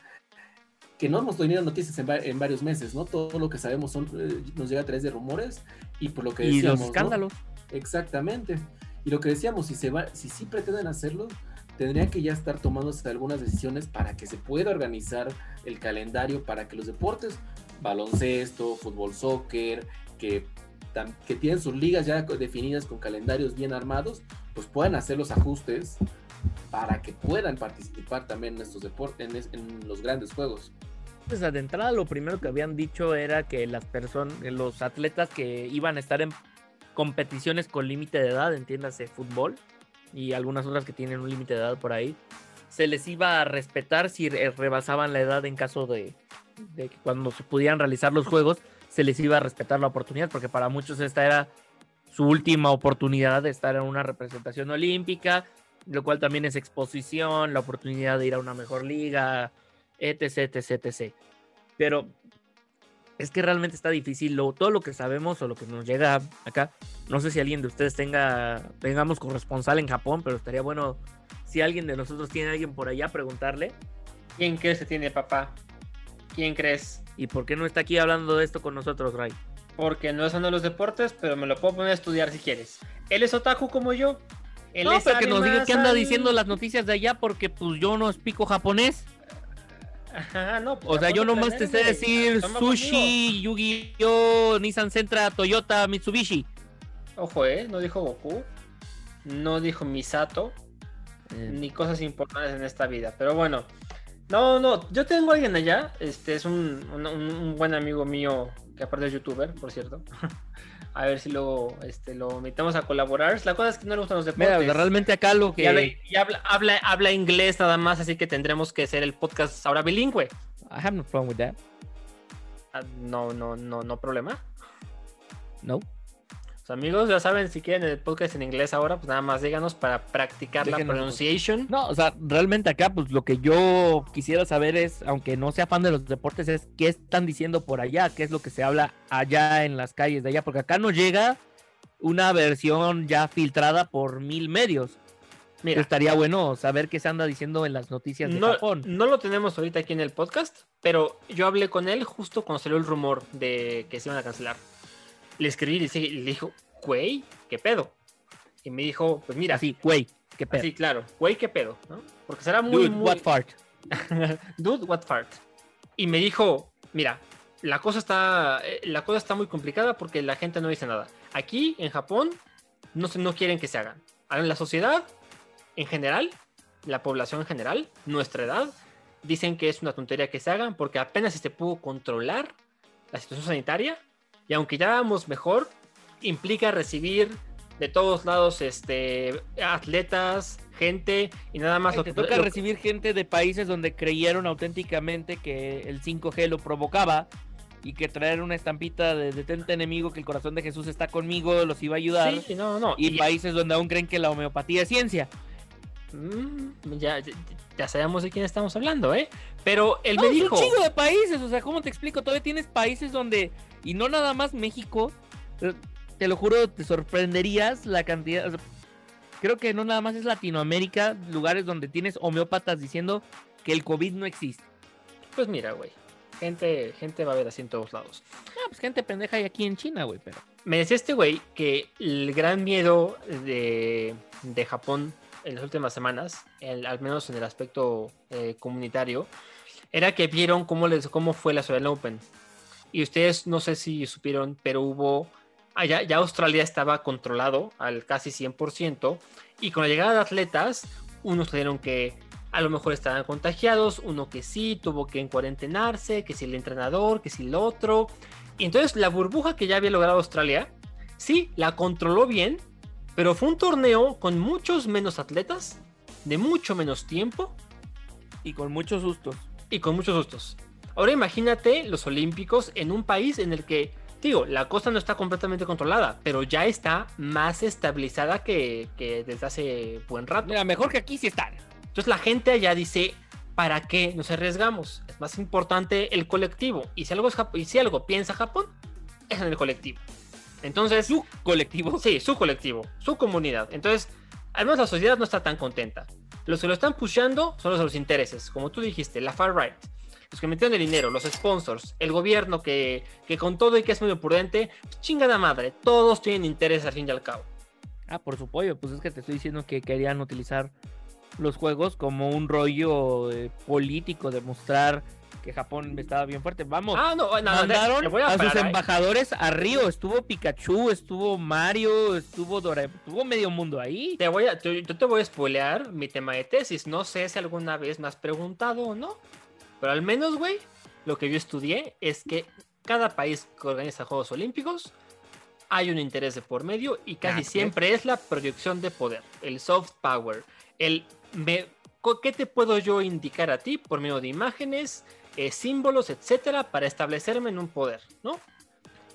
que no hemos tenido noticias en, en varios meses, ¿no? Todo lo que sabemos son, eh, nos llega a través de rumores y por lo que Y decíamos, los ¿no? escándalos. Exactamente. Y lo que decíamos, si se va, si sí pretenden hacerlo, tendrían que ya estar tomándose algunas decisiones para que se pueda organizar el calendario para que los deportes, baloncesto, fútbol, soccer, que, que tienen sus ligas ya definidas con calendarios bien armados, pues puedan hacer los ajustes para que puedan participar también en estos deportes, en, en los grandes juegos. Pues de entrada lo primero que habían dicho era que las personas, los atletas que iban a estar en competiciones con límite de edad, entiéndase fútbol y algunas otras que tienen un límite de edad por ahí, se les iba a respetar si re- rebasaban la edad en caso de, de que cuando se pudieran realizar los juegos, se les iba a respetar la oportunidad, porque para muchos esta era su última oportunidad de estar en una representación olímpica, lo cual también es exposición, la oportunidad de ir a una mejor liga, etc, etc, etc. Pero es que realmente está difícil. Lo, todo lo que sabemos o lo que nos llega acá, no sé si alguien de ustedes tenga, tengamos corresponsal en Japón, pero estaría bueno si alguien de nosotros tiene a alguien por allá preguntarle. ¿Quién crees que tiene papá? ¿Quién crees? ¿Y por qué no está aquí hablando de esto con nosotros, Ray? Porque no es uno de los deportes, pero me lo puedo poner a estudiar si quieres. Él es otaku como yo. Él no, pero que nos diga qué anda diciendo las noticias de allá, porque pues yo no explico japonés. Ajá, no, pues O sea, yo nomás te sé decir sushi, Yu-Gi-Oh, Nissan Sentra, Toyota, Mitsubishi. Ojo, eh, no dijo Goku. No dijo Misato. Eh, ni cosas importantes en esta vida. Pero bueno, no, no, yo tengo a alguien allá. Este es un, un- un buen amigo mío que aparte es youtuber, por cierto. a ver si luego este, lo invitamos a colaborar. La cosa es que no le gustan los deportes. Mira, realmente acá lo y habla, que... y habla, habla, habla inglés nada más, así que tendremos que hacer el podcast ahora bilingüe. I have no problem with that. Ah, No, no, no, no problema. No. Pues, amigos, ya saben, si quieren el podcast en inglés ahora, pues nada más díganos para practicar la pronunciation. No, o sea, realmente acá, pues lo que yo quisiera saber es, aunque no sea fan de los deportes, es qué están diciendo por allá, qué es lo que se habla allá en las calles de allá, porque acá nos llega una versión ya filtrada por mil medios. Mira, Estaría bueno saber qué se anda diciendo en las noticias de no, Japón. no lo tenemos ahorita aquí en el podcast, pero yo hablé con él justo cuando salió el rumor de que se iban a cancelar. Le escribí y le dije- y le dijo, güey, ¿qué pedo? Y me dijo, pues mira, Así, güey, qué pedo. así, claro, güey, ¿qué pedo? ¿no? Porque será muy, Dude, muy... what fart. Dude, what fart. Y me dijo, mira, la cosa está, eh, la cosa está muy complicada porque la gente no dice nada. Aquí en Japón no, no quieren que se hagan. En la sociedad, en general, la población en general, nuestra edad, dicen que es una tontería que se hagan porque apenas se pudo controlar la situación sanitaria y aunque ya vamos mejor, implica recibir de todos lados este, atletas, gente y nada más. Ay, lo te que- toca lo- recibir gente de países donde creyeron auténticamente que el 5G lo provocaba y que traer una estampita de detente enemigo que el corazón de Jesús está conmigo los iba a ayudar. Sí, no, no. Y países donde aún creen que la homeopatía es ciencia. Mm, ya, ya, ya sabemos de quién estamos hablando, ¿eh? Pero él No, me es dijo. un chingo de países, o sea, ¿cómo te explico? Todavía tienes países donde, y no nada más México, eh, te lo juro, te sorprenderías la cantidad. o sea, creo que no nada más es Latinoamérica, lugares donde tienes homeópatas diciendo que el COVID no existe. Pues mira, güey. Gente, gente va a ver así en todos lados. Ah, pues gente pendeja hay aquí en China, güey, pero. Me decía este güey que el gran miedo de, de Japón en las últimas semanas, el- al menos en el aspecto eh, comunitario, era que vieron cómo, les, cómo fue la Australian Open. Y ustedes no sé si supieron, pero hubo... Allá, ya Australia estaba controlado al casi 100%. Y con la llegada de atletas, unos tuvieron que a lo mejor estaban contagiados, uno que sí, tuvo que cuarentenarse, que si el entrenador, que si el otro. Y entonces la burbuja que ya había logrado Australia, sí, la controló bien, pero fue un torneo con muchos menos atletas, de mucho menos tiempo Y con muchos sustos. y con muchos sustos. Ahora imagínate los Olímpicos en un país en el que, digo, la costa no está completamente controlada, pero ya está más estabilizada que, que desde hace buen rato. Mira, mejor que aquí sí están. Entonces la gente allá dice, ¿para qué nos arriesgamos? Es más importante el colectivo. Y si algo, es Jap- y si algo piensa Japón, es en el colectivo. Entonces, Su colectivo. sí, su colectivo, su comunidad. Entonces, al menos la sociedad no está tan contenta. Los que lo están pushando son los de los intereses, como tú dijiste, la far right. Los que metieron el dinero, los sponsors, el gobierno que, que con todo y que es medio prudente, chingada madre, todos tienen interés al fin y al cabo. Ah, por su pollo. Pues es que te estoy diciendo que querían utilizar los juegos como un rollo eh, político de mostrar que Japón estaba bien fuerte. Vamos. Ah, no, no, Mandaron voy a, a sus ¿eh? embajadores a Río. Estuvo Pikachu, estuvo Mario, estuvo Dora, estuvo medio mundo ahí. Te voy a, te- yo te voy a spoilear mi tema de tesis. No sé si alguna vez me has preguntado o no. Pero al menos, güey, lo que yo estudié es que cada país que organiza Juegos Olímpicos hay un interés de por medio y casi ¿qué? siempre es la proyección de poder, el soft power, el me- ¿qué te puedo yo indicar a ti por medio de imágenes, eh, símbolos, etcétera, para establecerme en un poder, ¿no?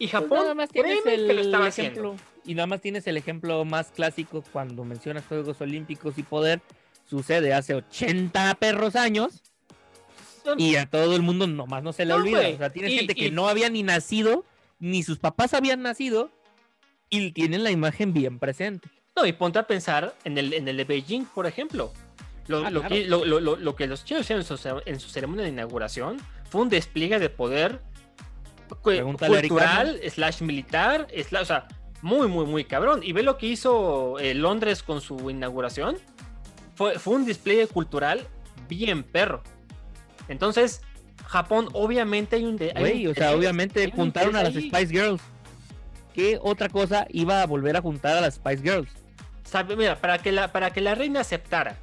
Y Pues Japón, nada más tienes el que lo estaba haciendo. ejemplo. Y nada más tienes el ejemplo más clásico cuando mencionas Juegos Olímpicos y poder. Sucede hace 80 perros años. Y a todo el mundo nomás no se le No, olvida. O sea, tienes Y- gente que no había ni nacido, ni sus papás habían nacido, y tienen la imagen bien presente. No, y ponte a pensar en el, en el de Beijing, por ejemplo. Lo, Ah, lo claro. que, lo, que los chinos hicieron en su, ce- en su ceremonia de inauguración fue un despliegue de poder Pregúntale cultural, slash militar, slash, o sea, muy, muy, muy cabrón. Y ve lo que hizo eh, Londres con su inauguración. Fue, fue un despliegue cultural bien perro. Entonces, Japón, obviamente hay un... de- hay un Güey, o sea, obviamente un juntaron a las ahí. Spice Girls. ¿Qué otra cosa iba a volver a juntar a las Spice Girls? Sabe, mira, para que, la, para que la reina aceptara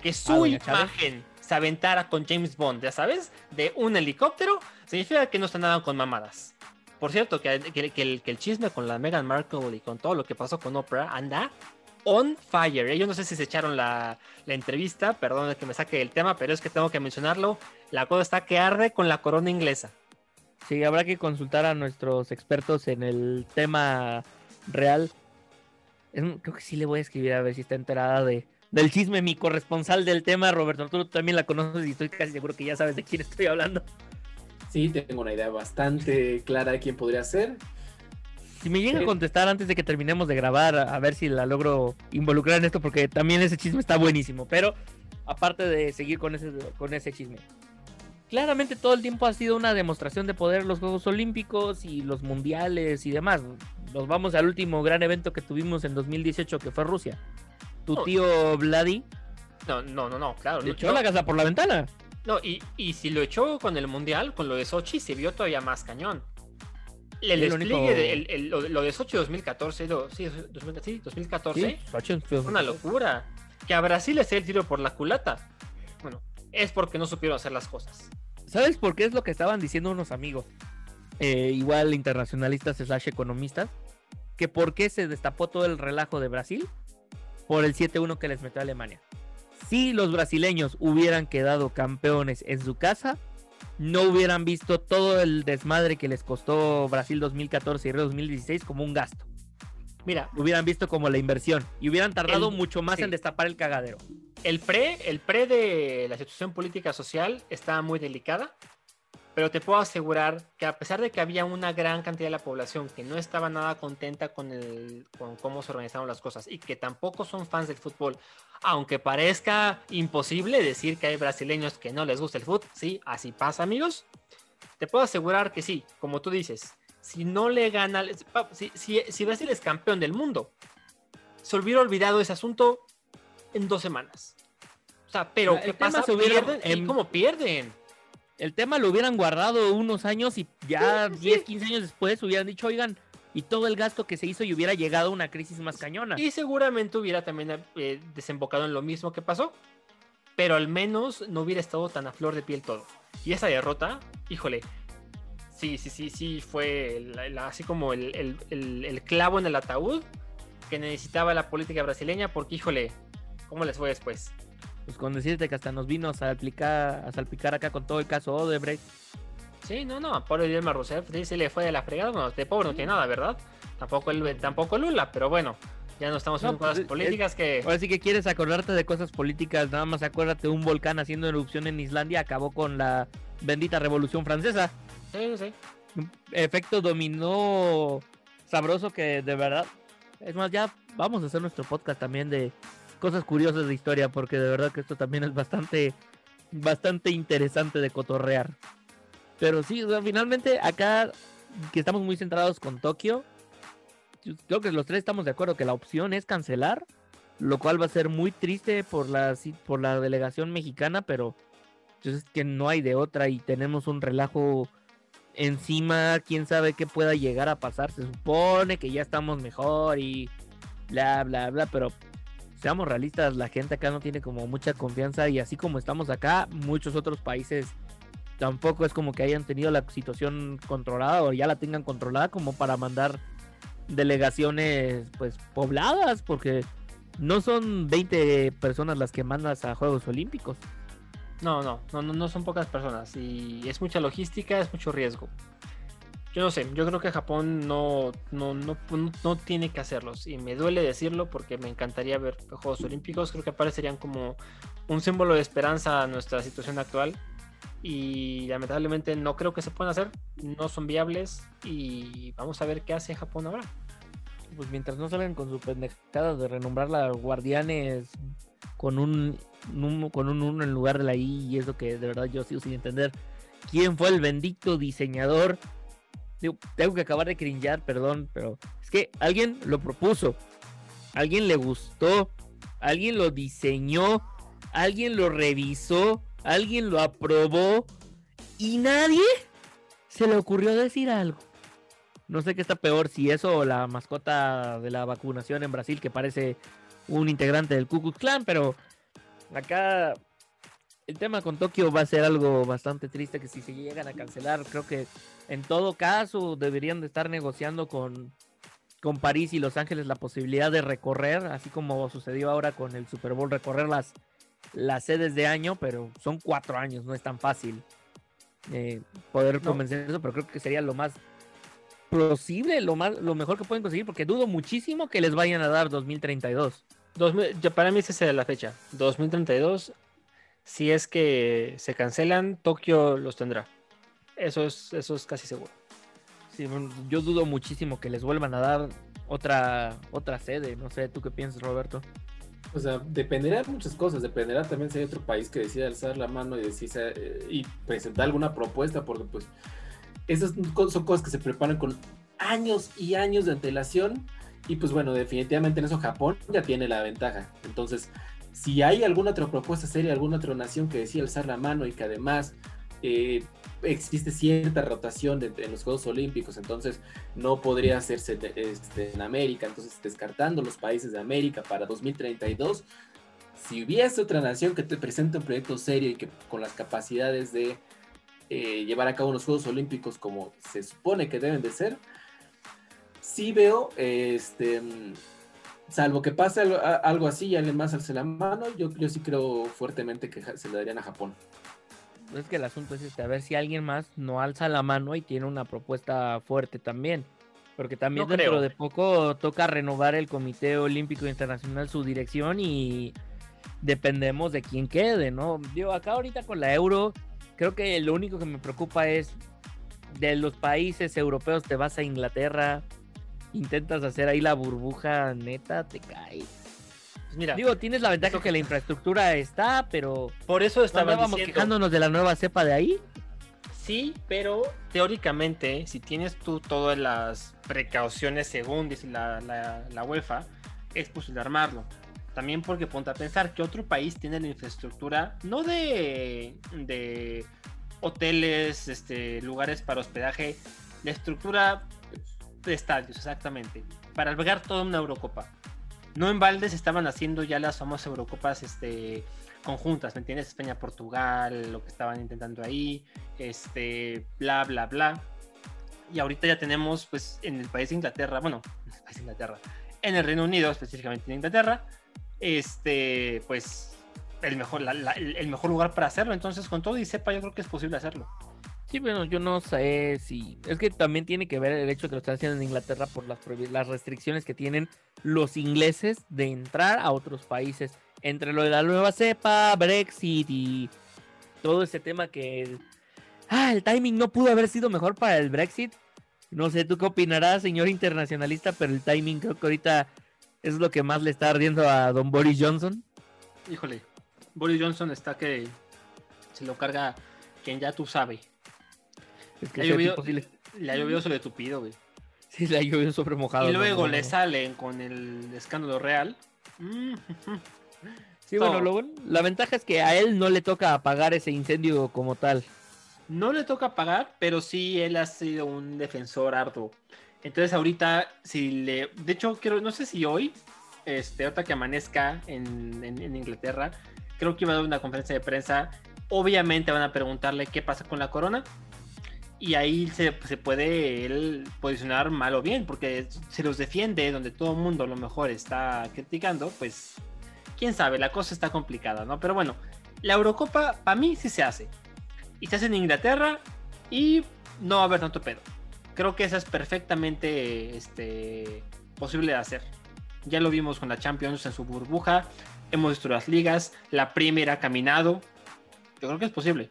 que Ah, su imagen se aventara con James Bond, ya sabes, de un helicóptero, significa que no están nada con mamadas. Por cierto, que, que- que el, que el chisme con la Meghan Markle y con todo lo que pasó con Oprah anda on fire. ¿eh? Yo no sé si se echaron la, la entrevista, perdón que me saque del tema, pero es que tengo que mencionarlo. La cosa está que arde con la corona inglesa. Sí, habrá que consultar a nuestros expertos en el tema real. Es creo que sí le voy a escribir a ver si está enterada de, del chisme. Mi corresponsal del tema, Roberto, tú también la conoces y estoy casi seguro que ya sabes de quién estoy hablando. Sí, tengo una idea bastante clara de quién podría ser. Si me llega a contestar antes de que terminemos de grabar, a a ver si la logro involucrar en esto, porque también ese chisme está buenísimo. Pero aparte de seguir con ese, con ese chisme, claramente todo el tiempo ha sido una demostración de poder los Juegos Olímpicos y los Mundiales y demás. Nos vamos al último gran evento que tuvimos en 2018, que fue Rusia. Tu tío Vladi No, no, no, no, claro. le no- echó no. la casa por la ventana. No, y, y si lo echó con el Mundial, con lo de Sochi, se vio todavía más cañón. El El despliegue, único- de- el- el- lo, de- lo de Sochi 2014, lo- sí, 2000 sí, 2014, Sí, Sochi fue- una locura. Que a Brasil le sea el tiro por la culata. Bueno, es porque no supieron hacer las cosas. ¿Sabes por qué es lo que estaban diciendo unos amigos? Eh, igual internacionalistas slash economistas. Que por qué se destapó todo el relajo de Brasil por el 7-1 que les metió Alemania. Si los brasileños hubieran quedado campeones en su casa, no hubieran visto todo el desmadre que les costó Brasil 2014 y Río 2016 como un gasto. Mira, Lo hubieran visto como la inversión y hubieran tardado El- mucho más sí. en destapar el cagadero. el pre, el pre de la situación política social estaba muy delicada, pero te puedo asegurar que a pesar de que había una gran cantidad de la población que no estaba nada contenta con, el, con cómo se organizaron las cosas y que tampoco son fans del fútbol, aunque parezca imposible decir que hay brasileños que no les gusta el fútbol, sí, así pasa amigos, te puedo asegurar que sí, como tú dices, si no le gana, si, si, si Brasil es campeón del mundo, se hubiera olvidado ese asunto en dos semanas. O sea, pero El ¿qué pasa? Pierden, ¿Y em- cómo pierden? El tema lo hubieran guardado unos años y ya Sí, sí, sí. 10, 15 años después hubieran dicho, oigan, y todo el gasto que se hizo y hubiera llegado a una crisis más cañona. Y seguramente hubiera también eh, desembocado en lo mismo que pasó. Pero al menos no hubiera estado tan a flor de piel todo. Y esa derrota, híjole. Sí, sí, sí, sí, fue la- la- así como el, el- el- el clavo en el ataúd que necesitaba la política brasileña. Porque, híjole, ¿cómo les fue después? Pues con decirte que hasta nos vino a salpicar, a salpicar acá con todo el caso Odebrecht. Sí, no, no, pobre Dilma Rousseff, sí, se le fue de la fregada. Bueno, de pobre no tiene nada, ¿verdad? Tampoco, el, tampoco Lula, pero bueno. Ya no estamos No, en cosas pues, es- políticas que... Ahora sí que quieres acordarte de cosas políticas, nada más acuérdate, un volcán haciendo erupción en Islandia acabó con la bendita Revolución Francesa. Sí, sí. Efecto dominó sabroso que de verdad... Es más, ya vamos a hacer nuestro podcast también de cosas curiosas de historia, porque de verdad que esto también es bastante, bastante interesante de cotorrear. Pero sí, finalmente acá que estamos muy centrados con Tokio, creo que los tres estamos de acuerdo que la opción es cancelar, lo cual va a ser muy triste por la, por la delegación mexicana, pero pues, es que no hay de otra y tenemos un relajo encima, quién sabe qué pueda llegar a pasar, se supone que ya estamos mejor y bla, bla, bla, pero seamos realistas, la gente acá no tiene como mucha confianza y así como estamos acá, muchos otros países tampoco es como que hayan tenido la situación controlada o ya la tengan controlada como para mandar delegaciones pues pobladas porque no son 20 personas las que mandas a Juegos Olímpicos. No, no, no, no, son pocas personas y es mucha logística, es mucho riesgo. Yo no sé, yo creo que Japón no, no, no, no, tiene que hacerlos y me duele decirlo porque me encantaría ver Juegos Olímpicos, creo que parecerían como un símbolo de esperanza a nuestra situación actual y lamentablemente no creo que se puedan hacer, no son viables y vamos a ver qué hace Japón ahora. Pues mientras no salgan con su pendejada de renombrar la Guardianes con un, un- con un 1 en lugar de la I y eso que de verdad yo sigo sin entender quién fue el bendito diseñador. Tengo que acabar de cringear, perdón, pero es que alguien lo propuso, alguien le gustó, alguien lo diseñó, alguien lo revisó, alguien lo aprobó y nadie se le ocurrió decir algo. No sé qué está peor, si eso o la mascota de la vacunación en Brasil que parece un integrante del Ku Klux Klan, pero acá el tema con Tokio va a ser algo bastante triste que si se llegan a cancelar, creo que en todo caso deberían de estar negociando con, con París y Los Ángeles la posibilidad de recorrer, así como sucedió ahora con el Super Bowl, recorrer las, las sedes de año, pero son cuatro años, no es tan fácil eh, poder No. convencer eso, pero creo que sería lo más posible, lo más, lo mejor que pueden conseguir, porque dudo muchísimo que les vayan a dar 2032. 2000 ya para mí esa es la fecha, 2032. Si es que se cancelan, Tokio los tendrá. Eso es, eso es casi seguro. Sí, yo dudo muchísimo que les vuelvan a dar otra, otra sede. No sé, ¿tú qué piensas, Roberto? O sea, dependerá de muchas cosas. Dependerá también si hay otro país que decida alzar la mano y, eh, y presentar alguna propuesta, porque pues esas son cosas que se preparan con años y años de antelación. Y pues bueno, definitivamente en eso Japón ya tiene la ventaja. Entonces, si hay alguna otra propuesta seria, alguna otra nación que decida alzar la mano y que además eh, existe cierta rotación de- en los Juegos Olímpicos, entonces no podría hacerse este, en América, entonces descartando los países de América para 2032, si hubiese otra nación que te presente un proyecto serio y que con las capacidades de eh, llevar a cabo los Juegos Olímpicos como se supone que deben de ser, sí veo, este, salvo que pase algo, así y alguien más alce la mano, yo, yo sí creo fuertemente que se le darían a Japón. Es que el asunto es este, a ver si alguien más no alza la mano y tiene una propuesta fuerte también. Porque también No dentro creo. de poco toca renovar el Comité Olímpico Internacional su dirección y dependemos de quién quede, ¿no? Digo, acá ahorita con la euro, creo que lo único que me preocupa es de los países europeos te vas a Inglaterra, intentas hacer ahí la burbuja neta, te caes. Pues mira, Digo, tienes la ventaja que la infraestructura está, pero por eso estábamos diciendo, quejándonos de la nueva cepa de ahí. sí, pero teóricamente, si tienes tú todas las precauciones según dice la, la, la UEFA, es posible armarlo. También porque ponte a pensar que otro país tiene la infraestructura, no de, de hoteles, este, lugares para hospedaje, la estructura estadios, exactamente, para albergar toda una Eurocopa. No en balde se estaban haciendo ya las famosas Eurocopas este, conjuntas, ¿me entiendes? España, Portugal, lo que estaban intentando ahí, este, bla, bla, bla. Y ahorita ya tenemos, pues, en el país de Inglaterra, bueno, en el país de Inglaterra, en el Reino Unido, específicamente en Inglaterra, este, pues, el mejor, la- la- el mejor lugar para hacerlo. Entonces, con todo y sepa, yo creo que es posible hacerlo. Sí, bueno, yo no sé si. Es que también tiene que ver el hecho de que lo están haciendo en Inglaterra por las, las restricciones que tienen los ingleses de entrar a otros países. Entre lo de la nueva cepa, Brexit y todo ese tema que. Ah, el timing no pudo haber sido mejor para el Brexit. No sé, ¿tú qué opinarás, señor internacionalista? Pero el timing creo que ahorita es lo que más le está ardiendo a don Boris Johnson. Híjole, Boris Johnson está que se lo carga quien ya tú sabes. Es que Ha ese llovido- le, ha llovido sobre tupido, güey. sí le ha llovido sobre mojado. Y luego no, le salen con el escándalo real. Mm, Sí, bueno, todo. lo bueno- la ventaja es que a él no le toca apagar ese incendio como tal. No le toca pagar, pero sí él ha sido un defensor arduo. Entonces ahorita, si le... De hecho, quiero, no sé si hoy, este, ahorita que amanezca en, en- en Inglaterra, creo que iba a dar una conferencia de prensa. Obviamente van a preguntarle qué pasa con la corona. Y ahí se, se puede él posicionar mal o bien, porque si los defiende donde todo el mundo a lo mejor está criticando, pues quién sabe, la cosa está complicada, ¿no? Pero bueno, la Eurocopa para mí sí se hace. Y se hace en Inglaterra y no va a haber tanto pedo. Creo que esa es perfectamente este, posible de hacer. Ya lo vimos con la Champions en su burbuja, hemos visto las ligas, la Premier ha caminado. Yo creo que es posible.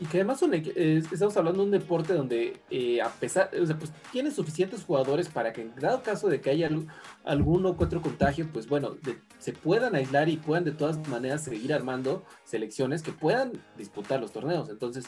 Y que además son eh, estamos hablando de un deporte donde eh, a pesar, o sea, pues tiene suficientes jugadores para que en dado caso de que haya al- alguno que otro contagio, pues bueno, de- se puedan aislar y puedan de todas maneras seguir armando selecciones que puedan disputar los torneos. Entonces,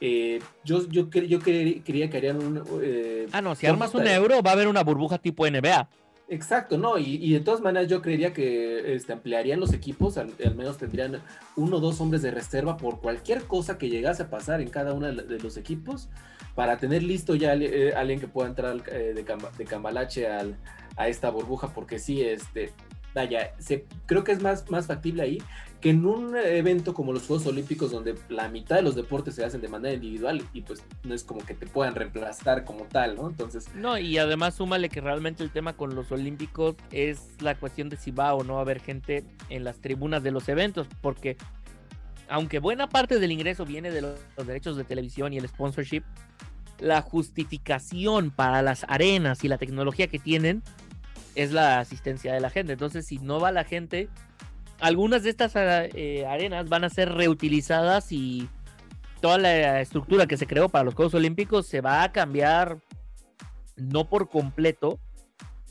eh, yo, yo, yo quería que harían un... eh, Ah, no, si ¿cómo armas un euro va a haber una burbuja tipo NBA. Exacto, no, y, y de todas maneras yo creería que este, ampliarían los equipos, al, menos tendrían uno o dos hombres de reserva por cualquier cosa que llegase a pasar en cada uno de, los equipos, para tener listo ya eh, alguien que pueda entrar eh, de cambalache al- a esta burbuja, porque sí, este, vaya, se, creo que es más, más factible ahí que en un evento como los Juegos Olímpicos, donde la mitad de los deportes se hacen de manera individual y pues no es como que te puedan reemplazar como tal, ¿no? Entonces, No, y además súmale que realmente el tema con los olímpicos es la cuestión de si va o no a haber gente en las tribunas de los eventos, porque aunque buena parte del ingreso viene de los, los derechos de televisión y el sponsorship, la justificación para las arenas y la tecnología que tienen es la asistencia de la gente. Entonces, si no va la gente, algunas de estas eh, arenas van a ser reutilizadas y toda la estructura que se creó para los Juegos Olímpicos se va a cambiar no por completo,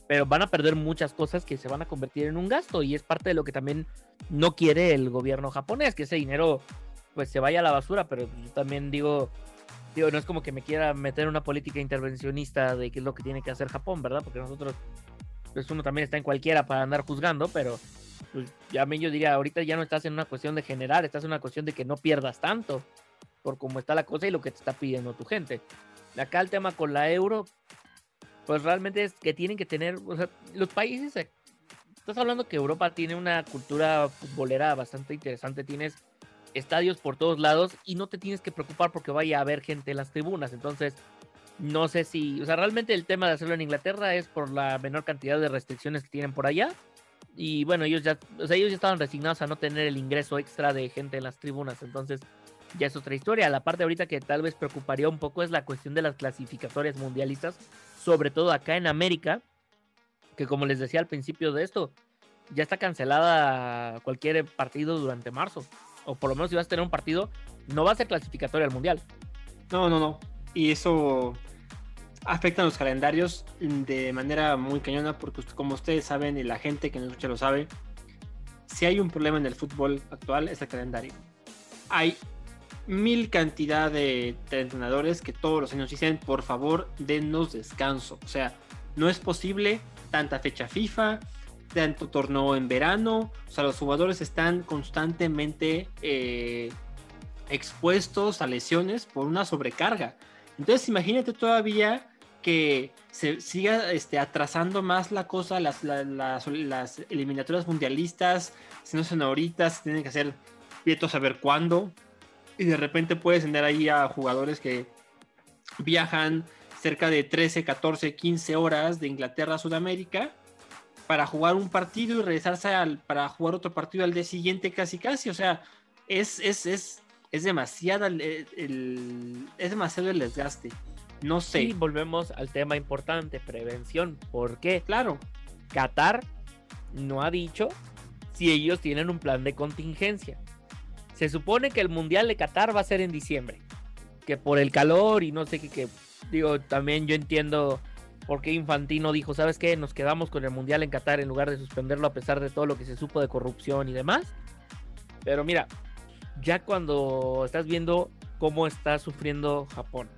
pero van a perder muchas cosas que se van a convertir en un gasto y es parte de lo que también no quiere el gobierno japonés, que ese dinero pues se vaya a la basura, pero yo también digo, digo, no es como que me quiera meter una política intervencionista de qué es lo que tiene que hacer Japón, ¿verdad? Porque nosotros, pues uno también está en cualquiera para andar juzgando, pero pues ya yo diría, ahorita ya no estás en una cuestión de generar, estás en una cuestión de que no pierdas tanto por cómo está la cosa y lo que te está pidiendo tu gente. Acá el tema con la euro, pues realmente es que tienen que tener, o sea, los países, eh, estás hablando que Europa tiene una cultura futbolera bastante interesante, tienes estadios por todos lados y no te tienes que preocupar porque vaya a haber gente en las tribunas, entonces no sé si, o sea, realmente el tema de hacerlo en Inglaterra es por la menor cantidad de restricciones que tienen por allá y bueno, ellos ya, o sea, ellos ya estaban resignados a no tener el ingreso extra de gente en las tribunas, entonces ya es otra historia. La parte ahorita que tal vez preocuparía un poco es la cuestión de las clasificatorias mundialistas, sobre todo acá en América, que como les decía al principio de esto, ya está cancelada cualquier partido durante marzo, o por lo menos si vas a tener un partido, no va a ser clasificatoria al mundial. No, no, no. Y eso afecta a los calendarios de manera muy cañona porque como ustedes saben y la gente que nos escucha lo sabe, si hay un problema en el fútbol actual es el calendario. Hay mil cantidad de entrenadores que todos los años dicen, por favor, denos descanso. O sea, no es posible tanta fecha FIFA, tanto torneo en verano. O sea, los jugadores están constantemente eh, expuestos a lesiones por una sobrecarga. Entonces, imagínate todavía que se siga este, atrasando más la cosa, las, la- las, eliminatorias mundialistas, si no son ahorita, se tienen que hacer vieto a saber cuándo. Y de repente puedes tener ahí a jugadores que viajan cerca de 13, 14, 15 horas de Inglaterra a Sudamérica para jugar un partido y regresarse al, para jugar otro partido al día siguiente casi casi. O sea, es, es, es Es demasiada el, el- es demasiado el desgaste. No sé. Y volvemos al tema importante, prevención. ¿Por qué? Claro. Qatar no ha dicho si ellos tienen un plan de contingencia. Se supone que el Mundial de Qatar va a ser en diciembre. Que por el calor y no sé qué, que digo, también yo entiendo por qué Infantino dijo, ¿sabes qué? Nos quedamos con el Mundial en Qatar en lugar de suspenderlo a pesar de todo lo que se supo de corrupción y demás. Pero mira, ya cuando estás viendo cómo está sufriendo Japón.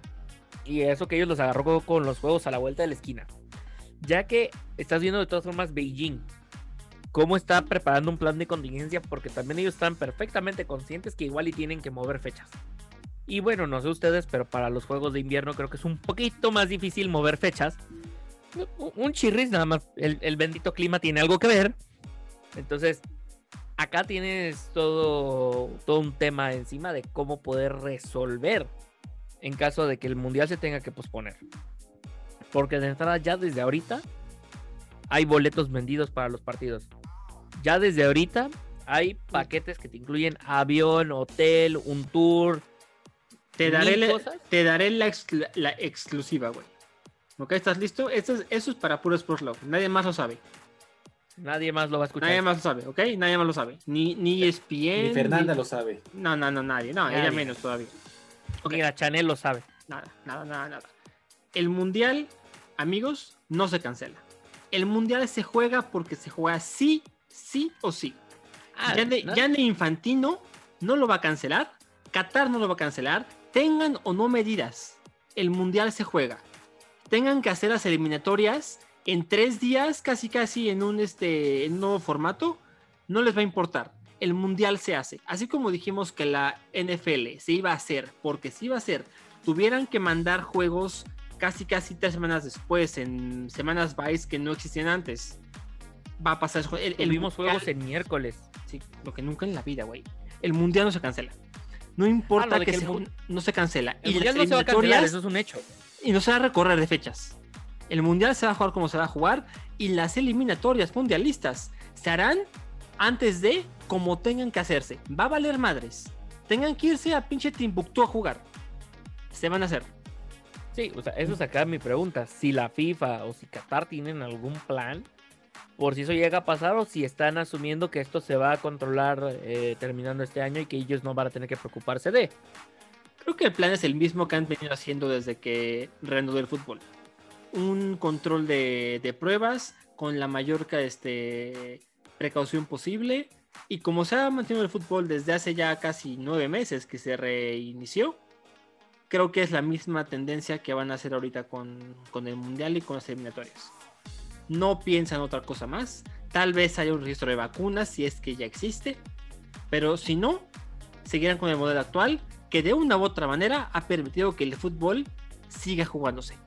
Y eso que ellos los agarró con los juegos a la vuelta de la esquina. Ya que estás viendo de todas formas Beijing, cómo está preparando un plan de contingencia, porque también ellos están perfectamente conscientes que igual y tienen que mover fechas. Y bueno, no sé ustedes, pero para los juegos de invierno creo que es un poquito más difícil mover fechas. Un- chirris, nada más. El, el bendito clima tiene algo que ver. Entonces, acá tienes todo, todo un tema encima de cómo poder resolver en caso de que el mundial se tenga que posponer. Porque de entrada ya desde ahorita hay boletos vendidos para los partidos. Ya desde ahorita hay paquetes que te incluyen avión, hotel, un tour. Te daré, la- te daré la, exclu- la exclusiva, güey. ¿Ok? ¿Estás listo? Esto es, eso es para puro Sports Love. Nadie más lo sabe. Nadie más lo va a escuchar. Nadie más lo sabe, ¿ok? Nadie más lo sabe. Ni, ni E ESPN. Ni Fernanda ni- lo sabe. No, no, no, nadie. No, ella Nadie. menos todavía. Ok. Mira, Chanel lo sabe. Nada, nada, nada, nada. El mundial, amigos, no se cancela. El mundial se juega porque se juega sí, sí o sí. Ah, ya, de, ¿no? ya de Infantino no lo va a cancelar. Qatar no lo va a cancelar. Tengan o no medidas. El mundial se juega. Tengan que hacer las eliminatorias en tres días, casi casi en un, este, en un nuevo formato. No les va a importar. El mundial se hace. Así como dijimos que la NFL se iba a hacer, porque se iba a hacer, tuvieran que mandar juegos casi casi tres semanas después, en semanas vice que no existían antes. Va a pasar eso. El, el Tuvimos mundial- juegos en miércoles. Sí, lo que nunca en la vida, güey. El mundial no se cancela. No importa Ah, que, se no se cancela. El y mundial no se va a cancelar, eso es un hecho. y no se va a recorrer de fechas. El mundial se va a jugar como se va a jugar y las eliminatorias mundialistas se harán antes de como tengan que hacerse. Va a valer madres. Tengan que irse a pinche Timbuktu a jugar. Se van a hacer. Sí, o sea, eso es acá mi pregunta. Si la FIFA o si Qatar tienen algún plan, por si eso llega a pasar o si están asumiendo que esto se va a controlar eh, terminando este año y que ellos no van a tener que preocuparse de. Creo que el plan es el mismo que han venido haciendo desde que reanudó el fútbol. Un control de, de pruebas con la mayor este, precaución posible. Y como se ha mantenido el fútbol desde hace ya casi nueve meses que se reinició, creo que es la misma tendencia que van a hacer ahorita con, con el Mundial y con las eliminatorias. No piensan otra cosa más. Tal vez haya un registro de vacunas si es que ya existe. Pero si no, seguirán con el modelo actual que de una u otra manera ha permitido que el fútbol siga jugándose.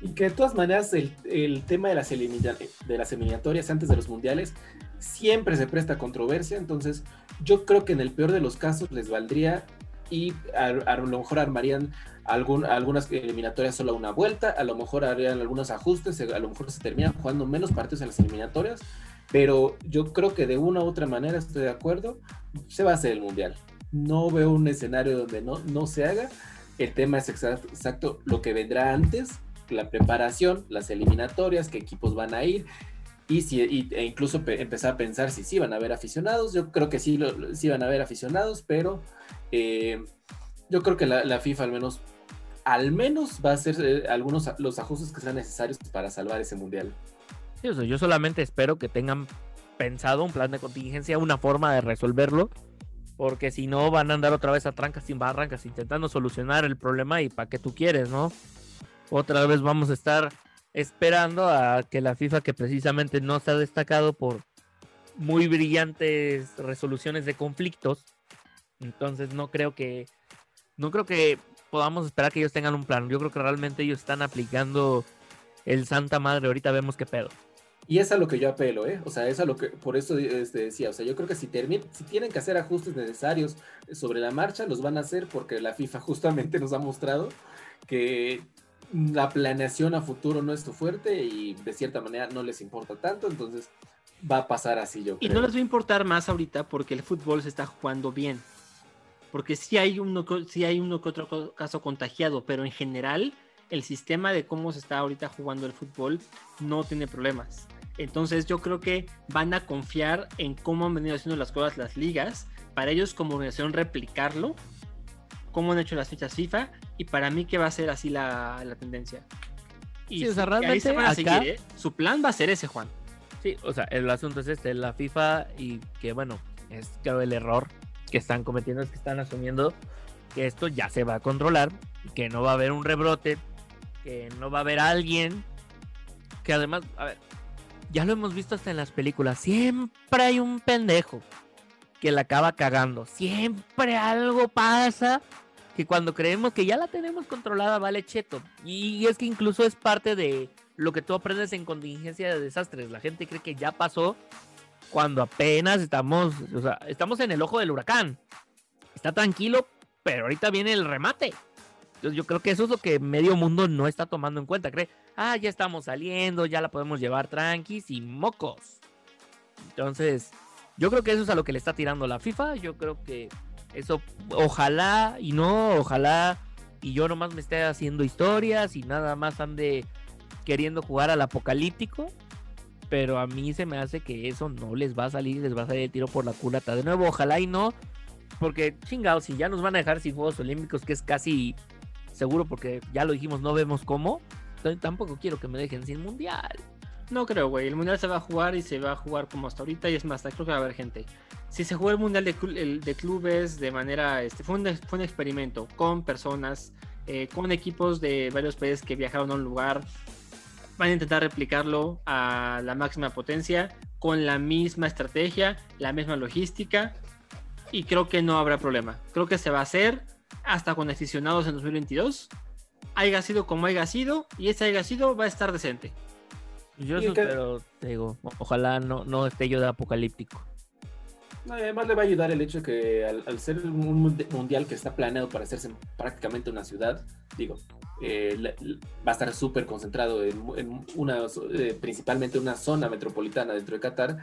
Y que de todas maneras el, el tema de las, de las eliminatorias antes de los mundiales siempre se presta controversia, entonces yo creo que en el peor de los casos les valdría y a, a lo mejor armarían algún, algunas eliminatorias solo una vuelta, a lo mejor harían algunos ajustes, a lo mejor se terminan jugando menos partidos en las eliminatorias, pero yo creo que de una u otra manera estoy de acuerdo, se va a hacer el mundial. No veo un escenario donde no, no se haga. El tema es exacto, exacto lo que vendrá antes, la preparación, las eliminatorias, qué equipos van a ir y, si, e incluso pe- empezar a pensar si sí van a haber aficionados. Yo creo que sí, lo, sí van a haber aficionados, pero eh, yo creo que la, FIFA al menos, al menos va a hacer eh, algunos los ajustes que sean necesarios para salvar ese mundial. Sí, yo solamente espero que tengan pensado un plan de contingencia, una forma de resolverlo, porque si no van a andar otra vez a trancas sin barrancas intentando solucionar el problema y para qué tú quieres, ¿no? Otra vez vamos a estar esperando a que la FIFA, que precisamente no se ha destacado por muy brillantes resoluciones de conflictos, entonces no creo que no creo que podamos esperar que ellos tengan un plan. Yo creo que realmente ellos están aplicando el Santa Madre. Ahorita vemos qué pedo. Y es a lo que yo apelo, ¿eh? O sea, es a lo que, por eso este, decía, o sea, yo creo que si, termi- si tienen que hacer ajustes necesarios sobre la marcha, los van a hacer porque la FIFA justamente nos ha mostrado que la planeación a futuro no es su fuerte y de cierta manera no les importa tanto, entonces va a pasar así yo Y creo. no les va a importar más ahorita porque el fútbol se está jugando bien. porque sí hay uno, sí hay uno que otro caso contagiado, pero en general el sistema de cómo se está ahorita jugando el fútbol no tiene problemas. Entonces yo creo que van a confiar en cómo han venido haciendo las cosas las ligas, para ellos como organización replicarlo, cómo han hecho las fechas FIFA, y para mí que va a ser así la, la tendencia. Y Sí, o sea, y ahí se realmente van a acá- seguir, ¿eh? Su plan va a ser ese, Juan. Sí, o sea, el asunto es este, la FIFA y que bueno, es claro el error que están cometiendo es que están asumiendo que esto ya se va a controlar, que no va a haber un rebrote, que no va a haber alguien que además, a ver, ya lo hemos visto hasta en las películas, siempre hay un pendejo que la acaba cagando, siempre algo pasa que cuando creemos que ya la tenemos controlada vale cheto. Y es que incluso es parte de lo que tú aprendes en contingencia de desastres. La gente cree que ya pasó cuando apenas estamos, o sea, estamos en el ojo del huracán. Está tranquilo, pero ahorita viene el remate. Entonces yo creo que eso es lo que medio mundo no está tomando en cuenta. Cree, ah, ya estamos saliendo, ya la podemos llevar tranquis y mocos. Entonces, yo creo que eso es a lo que le está tirando la FIFA. Yo creo que eso, ojalá y no, ojalá y yo nomás me esté haciendo historias y nada más ande queriendo jugar al apocalíptico. Pero a mí se me hace que eso no les va a salir, les va a salir el tiro por la culata. De nuevo, ojalá y no, porque chingados, si ya nos van a dejar sin Juegos Olímpicos, que es casi seguro, porque ya lo dijimos, no vemos cómo. Tampoco quiero que me dejen sin mundial. No creo, güey. El mundial se va a jugar y se va a jugar como hasta ahorita. Y es más, creo que va a haber gente. Si se jugó el mundial de clubes de manera. Este, fue, un, fue un experimento con personas, eh, con equipos de varios países que viajaron a un lugar. Van a intentar replicarlo a la máxima potencia, con la misma estrategia, la misma logística. Y creo que no habrá problema. Creo que se va a hacer hasta con aficionados en 2022. Haya sido como haya sido, y ese haya sido va a estar decente. Yo eso, que- pero te digo, ojalá no, no esté yo de apocalíptico. No, y además le va a ayudar el hecho de que al, al ser un mundi- mundial que está planeado para hacerse en prácticamente una ciudad, digo, eh, la- la- va a estar súper concentrado en, en una, eh, principalmente una zona metropolitana dentro de Qatar.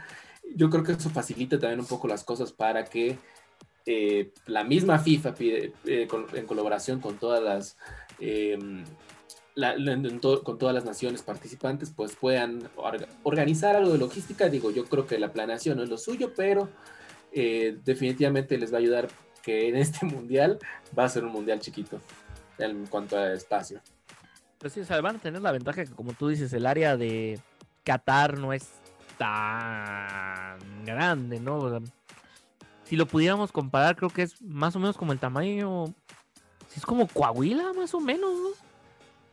Yo creo que eso facilita también un poco las cosas para que eh, la misma FIFA pide, eh, con- en colaboración con todas las eh, la- con todas las naciones participantes, pues puedan orga- organizar algo de logística. Digo, yo creo que la planeación no es lo suyo, pero eh, definitivamente les va a ayudar que en este mundial va a ser un mundial chiquito en cuanto a espacio. Pero sí, o sea, van a tener la ventaja que, como tú dices, el área de Qatar no es tan grande, ¿no? Si lo pudiéramos comparar, creo que es más o menos como el tamaño. Si es como Coahuila, más o menos, ¿no?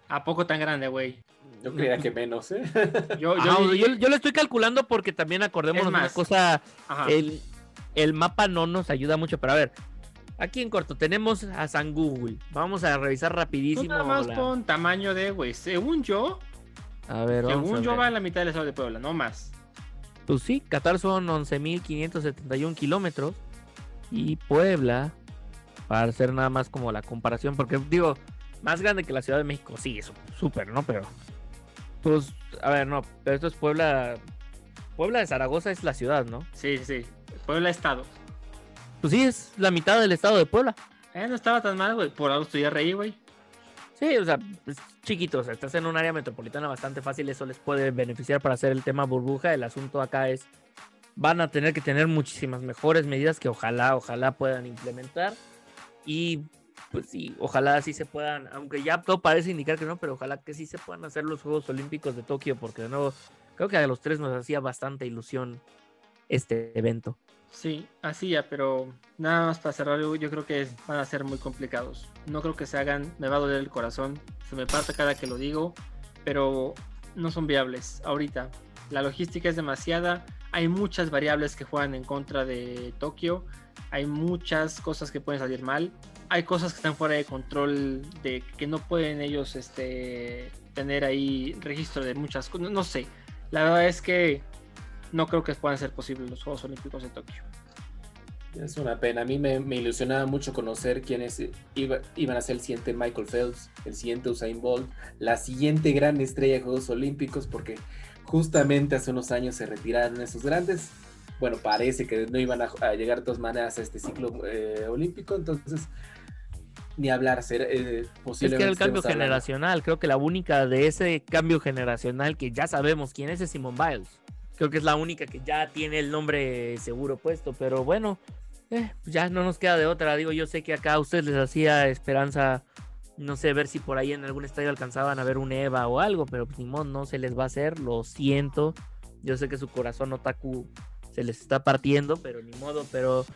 ¿A poco tan grande, güey? Yo creía que menos, ¿eh? Yo, yo, yo, yo lo estoy calculando porque también acordémonos de una más, cosa. ajá. El, el mapa no nos ayuda mucho, pero a ver. Aquí en corto tenemos a San Google. Vamos a revisar Tú rapidísimo. nada más la- pon tamaño de, güey. Según yo, A ver, vamos según a yo ver. va a la mitad del estado de Puebla, no más. Pues sí, Qatar son 11.571 kilómetros y Puebla, para hacer nada más como la comparación, porque digo, más grande que la Ciudad de México, sí, es súper, ¿no? Pero, pues, a ver, no, pero esto es Puebla, Puebla de Zaragoza es la ciudad, ¿no? Sí, sí. Puebla estado. Pues sí, es la mitad del estado de Puebla. Eh, no estaba tan mal, güey. Por algo estudié reír, güey. Sí, o sea, es chiquito, o sea, estás en un área metropolitana bastante fácil, eso les puede beneficiar para hacer el tema burbuja. El asunto acá es, van a tener que tener muchísimas mejores medidas que ojalá, ojalá puedan implementar. Y pues sí, ojalá sí se puedan, aunque ya todo parece indicar que no, pero ojalá que sí se puedan hacer los Juegos Olímpicos de Tokio, porque de nuevo, creo que a los tres nos hacía bastante ilusión este evento. Sí, así ya, pero nada más para cerrar, yo, creo que van a ser muy complicados. No creo que se hagan, me va a doler el corazón, se me parte cada que lo digo, pero no son viables ahorita. La logística es demasiada, hay muchas variables que juegan en contra de Tokio, hay muchas cosas que pueden salir mal, hay cosas que están fuera de control, de que no pueden ellos este, tener ahí registro de muchas cosas, no sé. La verdad es que no creo que puedan ser posibles los Juegos Olímpicos de Tokio. Es una pena. A mí me, ilusionaba mucho conocer quiénes iba- iban a ser el siguiente Michael Phelps, el siguiente Usain Bolt, la siguiente gran estrella de Juegos Olímpicos, porque justamente hace unos años se retiraron esos grandes. bueno, parece que no iban a, a llegar de todas maneras a este ciclo eh, olímpico, entonces ni hablar, ser, eh, Es posiblemente que era el cambio estemos hablando- generacional. Creo que la única de ese cambio generacional que ya sabemos quién es es Simon Biles. Creo que es la única que ya tiene el nombre seguro puesto. Pero bueno, eh, pues ya no nos queda de otra. Digo, yo sé que acá a ustedes les hacía esperanza, no sé, ver si por ahí en algún estadio alcanzaban a ver un Eva o algo. Pero pues, ni modo, no se les va a hacer. Lo siento. Yo sé que su corazón otaku se les está partiendo, pero ni modo. Pero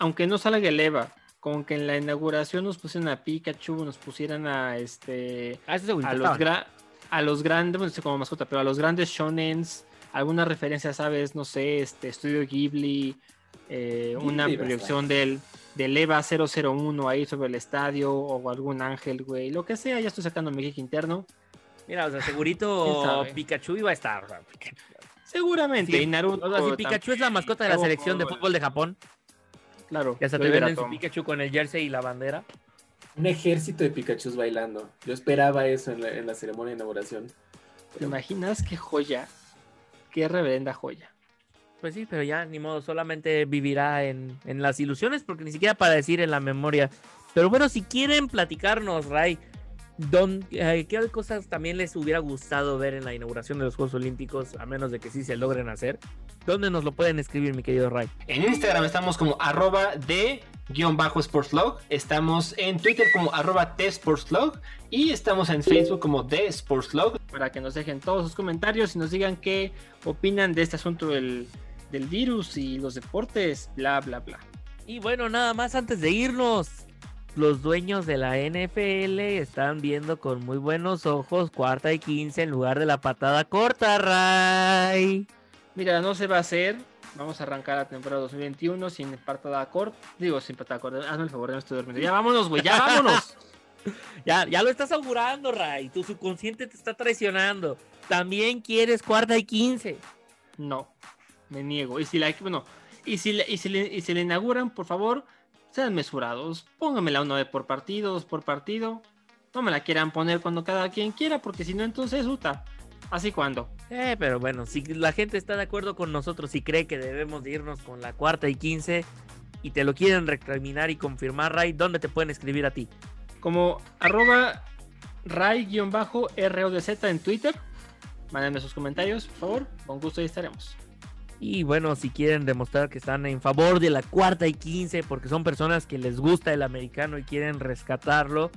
Aunque no salga el Eva, con que en la inauguración nos pusieran a Pikachu, nos pusieran a este ah, a los, gra- a los grandes, bueno, como mascota, pero a los grandes shonens, alguna referencia, sabes, no sé, este Estudio Ghibli, eh, una proyección del, del EVA 001 ahí sobre el estadio o algún ángel, güey, lo que sea, ya estoy sacando mi interno. Mira, o sea, ¿Quién segurito? Pikachu iba a estar. Seguramente, Sí, y Naruto. O sea, si Pikachu es la mascota de la selección de fútbol de Japón, Claro, ya hasta te venden su. Pikachu con el jersey y la bandera. Un ejército de Pikachu bailando. Yo esperaba eso en la, en la ceremonia de inauguración. ¿Te imaginas qué joya? Qué reverenda joya. Pues sí, pero ya ni modo, solamente vivirá en, en las ilusiones, porque ni siquiera para decir en la memoria. Pero bueno, si quieren platicarnos, Ray, don- eh, ¿qué cosas también les hubiera gustado ver en la inauguración de los Juegos Olímpicos, a menos de que sí se logren hacer? ¿Dónde nos lo pueden escribir, mi querido Ray? En Instagram estamos como arroba de guion bajo sportslog. Estamos en Twitter como arroba sportslog. Y estamos en Facebook como de sportslog. Para que nos dejen todos sus comentarios y nos digan qué opinan de este asunto del, del virus y los deportes, bla, bla, bla. Y bueno, nada más antes de irnos. Los dueños de la NFL están viendo con muy buenos ojos cuarta y quince en lugar de la patada corta, Ray. Mira, no se va a hacer. Vamos a arrancar la temporada 2021 sin patada corta. Digo, sin patada corta. Hazme el favor, me estoy durmiendo. Ya vámonos, güey, ya vámonos. Ya, ya lo estás augurando, Ray. Tu subconsciente te está traicionando. También quieres cuarta y quince. No, me niego. Y si la, bueno, y si, y si, le, y si le inauguran, por favor, sean mesurados. Pónganmela una vez por partido, dos por partido. No me la quieran poner cuando cada quien quiera, porque si no, entonces, uta. Así cuando. Eh, pero bueno, si la gente está de acuerdo con nosotros y cree que debemos de irnos con la cuarta y quince y te lo quieren recriminar y confirmar, Ray, ¿dónde te pueden escribir a ti? Como arroba ray-rodz en Twitter. Mándenme sus comentarios, por favor. Con gusto ahí estaremos. Y bueno, si quieren demostrar que están en favor de la cuarta y quince, porque son personas que les gusta el americano y quieren rescatarlo,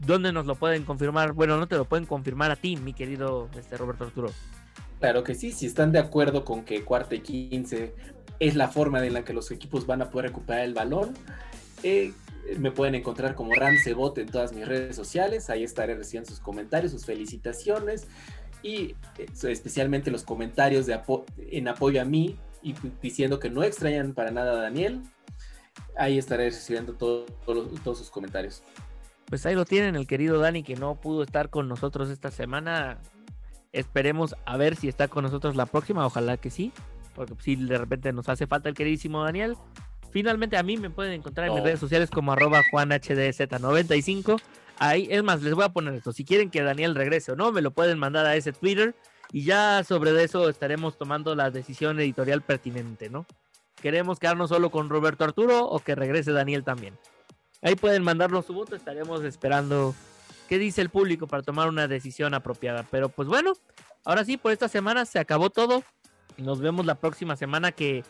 ¿dónde nos lo pueden confirmar? Bueno, no te lo pueden confirmar a ti, mi querido este Roberto Arturo. Claro que sí, si están de acuerdo con que cuarta y quince es la forma en la que los equipos van a poder recuperar el balón, eh, me pueden encontrar como Ramsebot en todas mis redes sociales. Ahí estaré recibiendo sus comentarios, sus felicitaciones y eh, especialmente los comentarios de apo- en apoyo a mí y diciendo que no extrañan para nada a Daniel. Ahí estaré recibiendo todo- todo- todos sus comentarios. Pues ahí lo tienen, el querido Dani, que no pudo estar con nosotros esta semana. Esperemos a ver si está con nosotros la próxima, ojalá que sí, porque si de repente nos hace falta el queridísimo Daniel. Finalmente a mí me pueden encontrar en mis No. redes sociales como arroba juanhdz95. Ahí, es más, les voy a poner esto. Si quieren que Daniel regrese o no, me lo pueden mandar a ese Twitter. Y ya sobre eso estaremos tomando la decisión editorial pertinente, ¿no? ¿Queremos quedarnos solo con Roberto Arturo o que regrese Daniel también? Ahí pueden mandarnos su voto, estaremos esperando qué dice el público para tomar una decisión apropiada. Pero pues bueno, ahora sí, por esta semana se acabó todo. Nos vemos la próxima semana que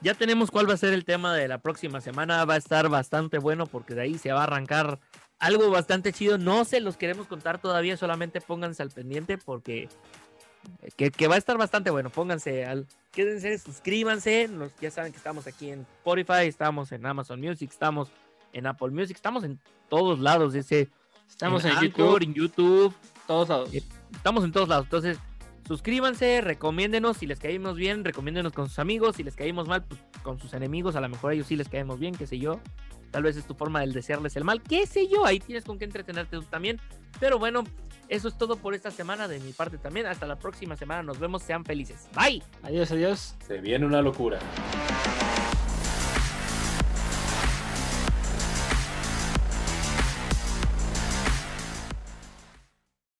ya tenemos cuál va a ser el tema de la próxima semana. Va a estar bastante bueno porque de ahí se va a arrancar algo bastante chido. No se los queremos contar todavía, solamente pónganse al pendiente porque que, que va a estar bastante bueno. Pónganse al, quédense, suscríbanse. Nos- ya saben que estamos aquí en Spotify, estamos en Amazon Music, estamos en Apple Music, estamos en todos lados. Ese, Estamos en, Anchor, YouTube, en YouTube, todos lados. Eh, estamos en todos lados. Entonces, suscríbanse, recomiéndenos. Si les caímos bien, recomiéndenos con sus amigos. Si les caímos mal, pues con sus enemigos. A lo mejor a ellos sí les caemos bien, qué sé yo. Tal vez es tu forma de desearles el mal, qué sé yo. Ahí tienes con qué entretenerte tú también. Pero bueno, eso es todo por esta semana de mi parte también. Hasta la próxima semana. Nos vemos. Sean felices. Bye. Adiós, adiós. Se viene una locura.